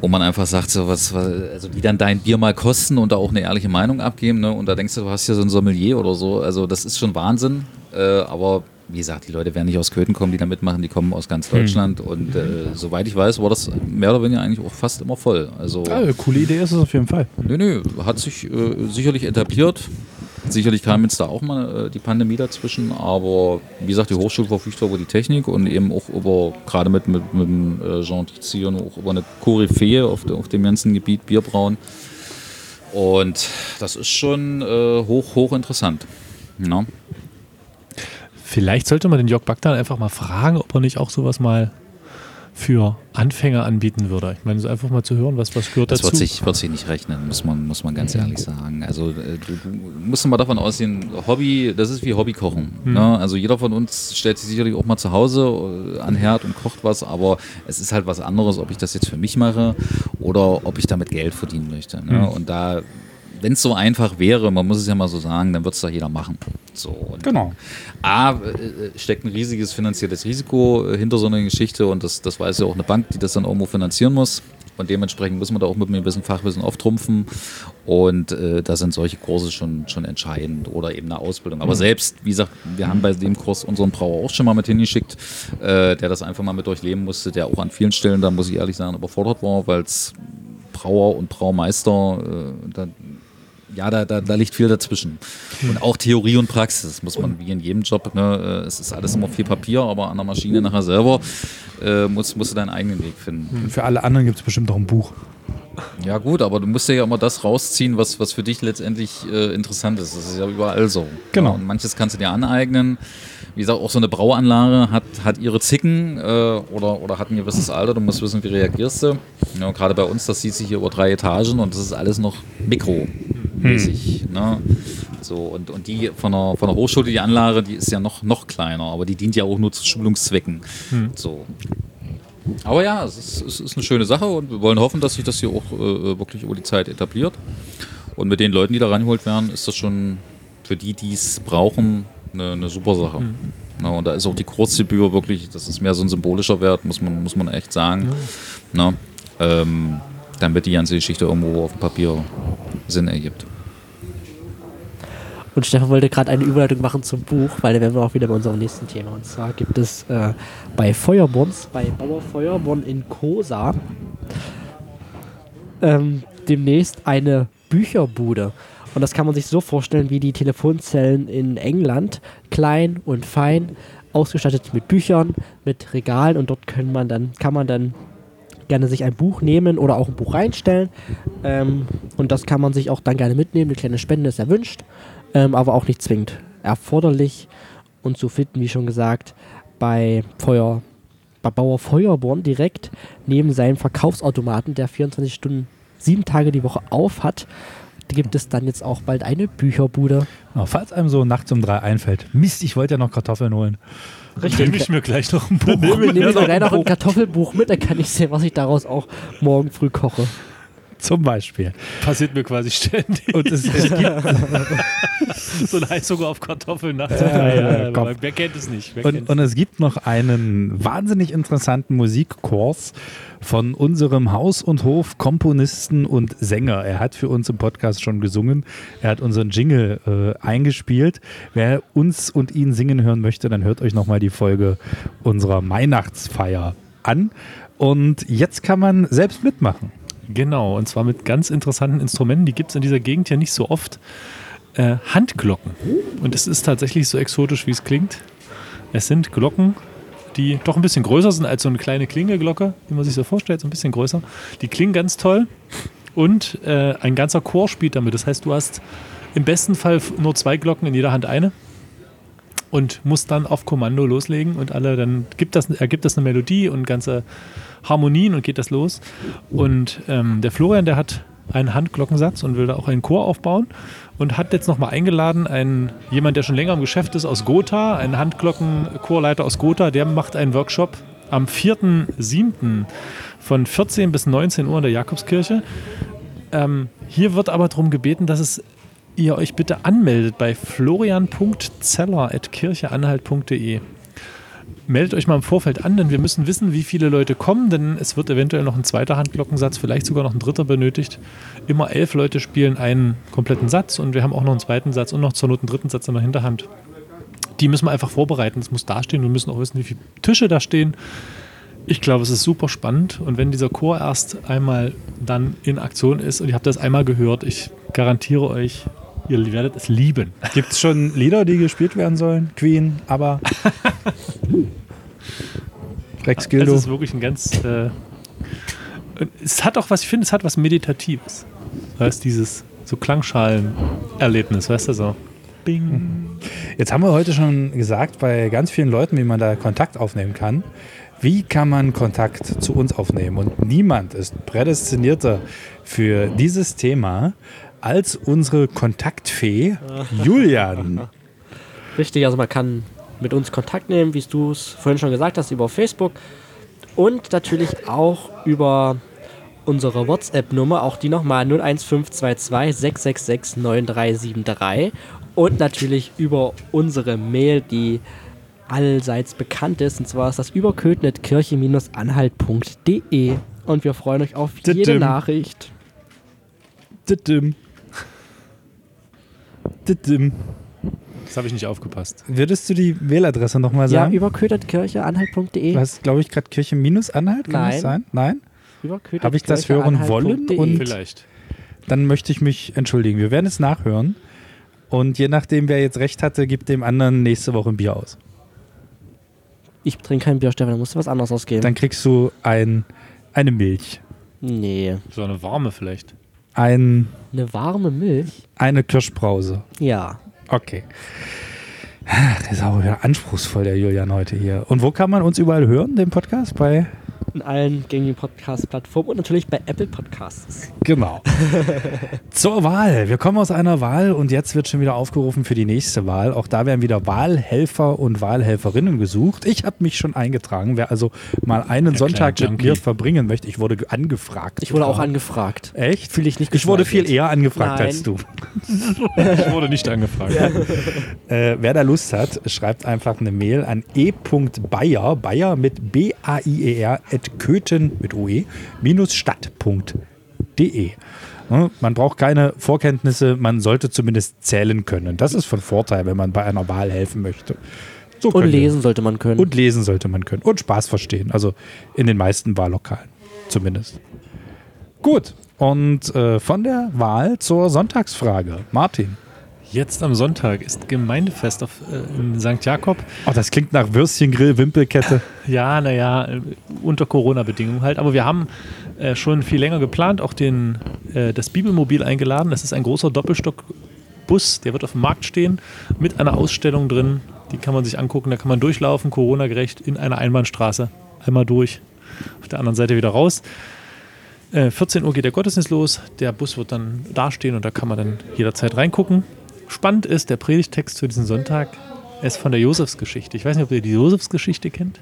wo man einfach sagt, so was, also die dann dein Bier mal kosten und da auch eine ehrliche Meinung abgeben, ne? Und da denkst du, du hast ja so ein Sommelier oder so. Also das ist schon Wahnsinn. Äh, aber wie gesagt, die Leute werden nicht aus Köthen kommen, die da mitmachen, die kommen aus ganz Deutschland. Hm. Und äh, soweit ich weiß, war das mehr oder weniger eigentlich auch fast immer voll. Also, Ja, eine coole Idee ist es auf jeden Fall. Nö, nö, hat sich äh, sicherlich etabliert. Sicherlich kam jetzt da auch mal äh, die Pandemie dazwischen, aber wie gesagt, die Hochschule verfügt über die Technik und eben auch über, gerade mit, mit, mit äh, Jean Tizier, auch über eine Koryphäe auf, auf dem ganzen Gebiet Bierbrauen. Und das ist schon äh, hoch, hoch interessant. Ja. Vielleicht sollte man den Jörg Bagdan einfach mal fragen, ob er nicht auch sowas mal für Anfänger anbieten würde. Ich meine, so einfach mal zu hören, was, was gehört Das dazu. wird sich, wird sich nicht rechnen, muss man, muss man ganz ehrlich sagen. Also äh, du, du musst mal davon ausgehen, Hobby, das ist wie Hobbykochen. Hm. Ne? Also jeder von uns stellt sich sicherlich auch mal zu Hause äh, an Herd und kocht was, aber es ist halt was anderes, ob ich das jetzt für mich mache oder ob ich damit Geld verdienen möchte. Ne? Hm. Und da, wenn es so einfach wäre, man muss es ja mal so sagen, dann wird es doch jeder machen. So, Genau. A, äh, steckt ein riesiges finanzielles Risiko äh, hinter so einer Geschichte und das, das weiß ja auch eine Bank, die das dann irgendwo finanzieren muss. Und dementsprechend muss man da auch mit einem gewissen Fachwissen auftrumpfen. Und äh, da sind solche Kurse schon, schon entscheidend oder eben eine Ausbildung. Aber selbst, wie gesagt, wir haben bei dem Kurs unseren Brauer auch schon mal mit hingeschickt, äh, der das einfach mal mit durchleben musste, der auch an vielen Stellen, da muss ich ehrlich sagen, überfordert war, weil es Brauer und Braumeister, äh, da, ja, da, da, da liegt viel dazwischen. Und auch Theorie und Praxis, muss man wie in jedem Job, ne, äh, es ist alles immer viel Papier, aber an der Maschine nachher selber äh, musst, musst du deinen eigenen Weg finden. Für alle anderen gibt es bestimmt auch ein Buch. Ja gut, aber du musst ja immer das rausziehen, was, was für dich letztendlich äh, interessant ist. Das ist ja überall so. Genau. Ja, und manches kannst du dir aneignen. Wie gesagt, auch so eine Brauanlage hat, hat ihre Zicken äh, oder, oder hat ein gewisses Alter. Du musst wissen, wie reagierst du. Ja, gerade bei uns, das sieht sich hier über drei Etagen und das ist alles noch mikromäßig. Ne? So, und, und die von der, von der Hochschule, die Anlage, die ist ja noch, noch kleiner, aber die dient ja auch nur zu Schulungszwecken. So. Aber ja, es ist, es ist eine schöne Sache und wir wollen hoffen, dass sich das hier auch äh, wirklich über die Zeit etabliert. Und mit den Leuten, die da reingeholt werden, ist das schon für die, die es brauchen, eine, eine super Sache. Na, und da ist auch die Kurzgebühr wirklich, das ist mehr so ein symbolischer Wert, muss man, muss man echt sagen. Na, ähm, damit die ganze Geschichte irgendwo auf dem Papier Sinn ergibt. Und Stefan wollte gerade eine Überleitung machen zum Buch, weil da wären wir auch wieder bei unserem nächsten Thema. Und zwar gibt es äh, bei Feuerborns, bei Bauer Feuerborn in Kosa, ähm, demnächst eine Bücherbude. Und das kann man sich so vorstellen wie die Telefonzellen in England. Klein und fein, ausgestattet mit Büchern, mit Regalen und dort kann man dann, kann man dann gerne sich ein Buch nehmen oder auch ein Buch reinstellen. Ähm, und das kann man sich auch dann gerne mitnehmen. Eine kleine Spende ist erwünscht, ähm, aber auch nicht zwingend erforderlich. Und zu finden, wie schon gesagt, bei Feuer, bei Bauer Feuerborn direkt neben seinem Verkaufsautomaten, der 24 Stunden, sieben Tage die Woche auf hat, gibt es dann jetzt auch bald eine Bücherbude. Genau, falls einem so nachts um drei einfällt, Mist, ich wollte ja noch Kartoffeln holen. Nehme ich mir gleich noch ein Buch. Nehme nehm ich mir gleich noch ein Kartoffelbuch mit, dann kann ich sehen, was ich daraus auch morgen früh koche. Zum Beispiel. Passiert mir quasi ständig. Und es, es gibt, so ein Heißhunger auf Kartoffeln nachts. Ja, drei, ja, ja, aber wer kennt es nicht? Und, und es gibt noch einen wahnsinnig interessanten Musikkurs von unserem Haus- und Hof-Komponisten und Sänger. Er hat für uns im Podcast schon gesungen. Er hat unseren Jingle äh, eingespielt. Wer uns und ihn singen hören möchte, dann hört euch nochmal die Folge unserer Weihnachtsfeier an. Und jetzt kann man selbst mitmachen. Genau, und zwar mit ganz interessanten Instrumenten. Die gibt es in dieser Gegend ja nicht so oft. Äh, Handglocken. Und es ist tatsächlich so exotisch, wie es klingt. Es sind Glocken, die doch ein bisschen größer sind als so eine kleine Klingelglocke, wie man sich so vorstellt, so ein bisschen größer. Die klingen ganz toll. Und äh, ein ganzer Chor spielt damit. Das heißt, du hast im besten Fall nur zwei Glocken, in jeder Hand eine. Und musst dann auf Kommando loslegen und alle, dann gibt das, ergibt das eine Melodie und ganze Harmonien und geht das los. Und ähm, der Florian, der hat einen Handglockensatz und will da auch einen Chor aufbauen und hat jetzt nochmal eingeladen, einen, jemand, der schon länger im Geschäft ist, aus Gotha, einen Handglockenchorleiter aus Gotha, der macht einen Workshop am 4.7. von 14 bis 19 Uhr in der Jakobskirche. Ähm, hier wird aber darum gebeten, dass es ihr euch bitte anmeldet bei florian.zeller.kircheanhalt.de. Meldet euch mal im Vorfeld an, denn wir müssen wissen, wie viele Leute kommen, denn es wird eventuell noch ein zweiter Handglockensatz, vielleicht sogar noch ein dritter benötigt. Immer elf Leute spielen einen kompletten Satz und wir haben auch noch einen zweiten Satz und noch zur Not einen dritten Satz in der Hinterhand. Die müssen wir einfach vorbereiten, das muss dastehen. Wir müssen auch wissen, wie viele Tische da stehen. Ich glaube, es ist super spannend und wenn dieser Chor erst einmal dann in Aktion ist und ihr habt das einmal gehört, ich garantiere euch, ihr werdet es lieben. Gibt es schon Lieder, die gespielt werden sollen? Queen, aber Rex Gildo. ist wirklich ein ganz. Äh, es hat auch was, ich finde, es hat was Meditatives. Weißt dieses so Klangschalen-Erlebnis, weißt du so. Bing. Jetzt haben wir heute schon gesagt, bei ganz vielen Leuten, wie man da Kontakt aufnehmen kann. Wie kann man Kontakt zu uns aufnehmen? Und niemand ist prädestinierter für dieses Thema als unsere Kontaktfee Julian. Richtig, also man kann mit uns Kontakt nehmen, wie du es vorhin schon gesagt hast, über Facebook und natürlich auch über unsere WhatsApp-Nummer, auch die nochmal 01522 666 9373 und natürlich über unsere Mail, die allseits bekannt ist, und zwar ist das überködnetkirche-anhalt.de und wir freuen euch auf jede. Nachricht. Das habe ich nicht aufgepasst. Würdest du die Mailadresse nochmal Ja, sagen? überködnetkirche-anhalt.de. du hast, glaube ich, gerade Kirche minus Anhalt, kann das Nein. sein? Nein? Überködnetkirche Hab ich das hören wollen anhalt.de. und- Vielleicht. Dann möchte ich mich entschuldigen. Wir werden es nachhören. Und je nachdem, wer jetzt recht hatte, gibt dem anderen nächste Woche ein Bier aus. Ich trinke kein Bier, Stefan, da musst du was anderes ausgeben. Dann kriegst du ein, eine Milch, nee. So eine warme vielleicht. Ein, Eine warme Milch? eine Kirschbrause. Ja. Okay. Ach, ist auch wieder anspruchsvoll, der Julian heute hier. Und wo kann man uns überall hören, den Podcast? Bei in allen gängigen Podcast-Plattformen und natürlich bei Apple Podcasts. Genau. Zur Wahl. Wir kommen aus einer Wahl und jetzt wird schon wieder aufgerufen für die nächste Wahl. Auch da werden wieder Wahlhelfer und Wahlhelferinnen gesucht. Ich habe mich schon eingetragen. Wer also mal einen Der Sonntag kleine mit mir verbringen möchte, ich wurde angefragt. Ich wurde auch angefragt. Echt? Fühle ich nicht Ich wurde viel eher angefragt Nein. als du. Ich wurde nicht angefragt. Äh, wer da Lust hat, schreibt einfach eine Mail an e.bayer, Bayer mit B-A-I-E-R, at köthen mit OE, minus stadt.de. Ne, Man braucht keine Vorkenntnisse, man sollte zumindest zählen können. Das ist von Vorteil, wenn man bei einer Wahl helfen möchte. So Und lesen sollte man können. Und lesen sollte man können. Und Spaß verstehen. Also in den meisten Wahllokalen zumindest. Gut. Und äh, von der Wahl zur Sonntagsfrage. Martin. Jetzt am Sonntag ist Gemeindefest auf, äh, in St. Jakob. Oh, das klingt nach Würstchengrill, Wimpelkette. Ja, naja, äh, unter Corona-Bedingungen halt. Aber wir haben äh, schon viel länger geplant, auch den, äh, das Bibelmobil eingeladen. Das ist ein großer Doppelstockbus, der wird auf dem Markt stehen, mit einer Ausstellung drin. Die kann man sich angucken, da kann man durchlaufen, Corona-gerecht, in einer Einbahnstraße. Einmal durch, auf der anderen Seite wieder raus. Äh, 14 Uhr geht der Gottesdienst los. Der Bus wird dann dastehen und da kann man dann jederzeit reingucken. Spannend ist, der Predigtext für diesen Sonntag ist von der Josefsgeschichte. Ich weiß nicht, ob ihr die Josefsgeschichte kennt.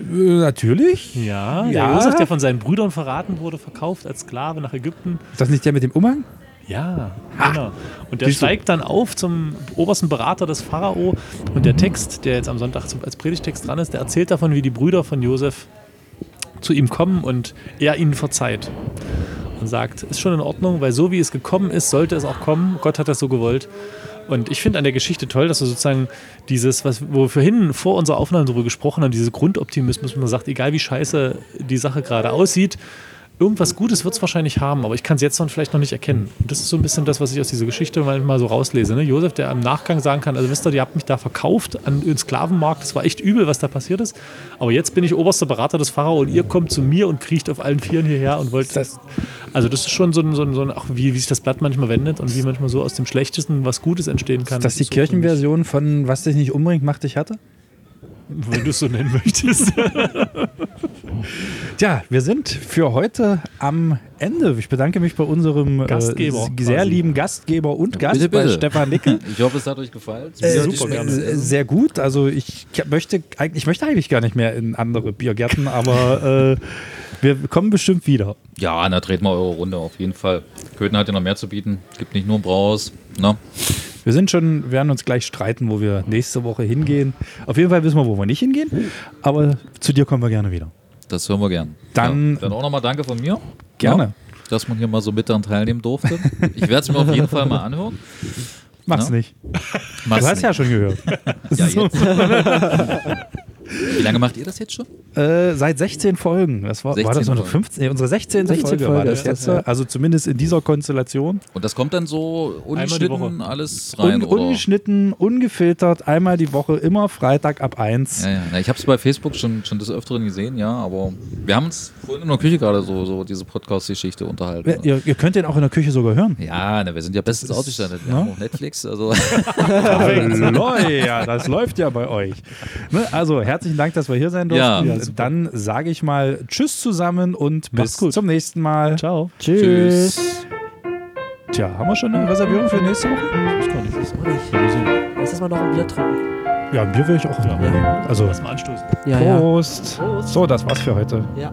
Äh, natürlich. Ja, der Ja. Josef, der von seinen Brüdern verraten wurde, verkauft als Sklave nach Ägypten. Ist das nicht der mit dem Umhang? Ja, genau. Und der steigt dann auf zum obersten Berater des Pharao. Und der Text, der jetzt am Sonntag als Predigtext dran ist, der erzählt davon, wie die Brüder von Josef zu ihm kommen und er ihnen verzeiht. Und sagt, ist schon in Ordnung, weil so wie es gekommen ist, sollte es auch kommen. Gott hat das so gewollt. Und ich finde an der Geschichte toll, dass du sozusagen dieses, was, wo wir vorhin vor unserer Aufnahme darüber gesprochen haben, diese Grundoptimismus, man sagt, egal wie scheiße die Sache gerade aussieht, irgendwas Gutes wird es wahrscheinlich haben, aber ich kann es jetzt noch vielleicht noch nicht erkennen. Und das ist so ein bisschen das, was ich aus dieser Geschichte manchmal so rauslese. Ne? Josef, der im Nachgang sagen kann, also wisst ihr, ihr habt mich da verkauft an den Sklavenmarkt, das war echt übel, was da passiert ist. Aber jetzt bin ich oberster Berater des Pharao und ihr kommt zu mir und kriecht auf allen Vieren hierher und wollt das. Also das ist schon so ein, so ein, so ein auch wie, wie sich das Blatt manchmal wendet und wie manchmal so aus dem Schlechtesten was Gutes entstehen kann. Ist das die so Kirchenversion von Was dich nicht umbringt, macht dich hatte? Wenn du es so nennen möchtest. Tja, wir sind für heute am Ende. Ich bedanke mich bei unserem Gastgeber äh, sehr quasi. lieben Gastgeber und Gast bitte, bei bitte. Stefan Nickel. Ich hoffe, es hat euch gefallen. Äh, super gerne. äh, Sehr gut. Also ich möchte, eigentlich- ich möchte eigentlich gar nicht mehr in andere Biergärten, aber äh, wir kommen bestimmt wieder. Ja, na, dreht mal eure Runde auf jeden Fall. Köthen hat ja noch mehr zu bieten. Gibt nicht nur ein Brauhaus. Ne? Wir sind schon, werden uns gleich streiten, wo wir nächste Woche hingehen. Auf jeden Fall wissen wir, wo wir nicht hingehen. Aber zu dir kommen wir gerne wieder. Das hören wir gern. Dann- ja, dann auch nochmal danke von mir. Gerne. Ja, dass man hier mal so mit daran teilnehmen durfte. Ich werde es mir auf jeden Fall mal anhören. Mach's Ja. nicht. Mach's Du hast nicht. ja schon gehört. Ja, jetzt. Wie lange macht ihr das jetzt schon? Äh, seit 16 Folgen. Das war, war 16 das unsere Folgen. 15, nee, unsere 16. 16 Folge, war Folge ist das, jetzt. ja. Also zumindest in dieser Konstellation. Und das kommt dann so ungeschnitten alles rein, Un oder? ungeschnitten, ungefiltert, einmal die Woche, immer Freitag ab 1. Ja, ja. Ich habe es bei Facebook schon, schon des Öfteren gesehen, ja, aber wir haben uns vorhin in der Küche gerade so, so diese Podcast-Geschichte unterhalten. Ihr, ihr könnt den auch in der Küche sogar hören. Ja, na, wir sind ja bestens ausgestattet. Wir ne? haben auch Netflix, also Hallo, ja, das läuft ja bei euch. Ne, also herzlichen Dank, dass wir hier sein durften. Ja. Dann sage ich mal Tschüss zusammen und bis zum nächsten Mal. Ciao. Tschüss. tschüss. Tja, haben wir schon eine Reservierung für nächste Woche? Ich weiß gar nicht. Das mache ich. Lass uns mal noch ein Bier trinken. Ja, ein Bier will ich auch noch Ja. nehmen. Also Lass mal anstoßen. Ja, ja. Prost. Prost. So, das war's für heute. ja.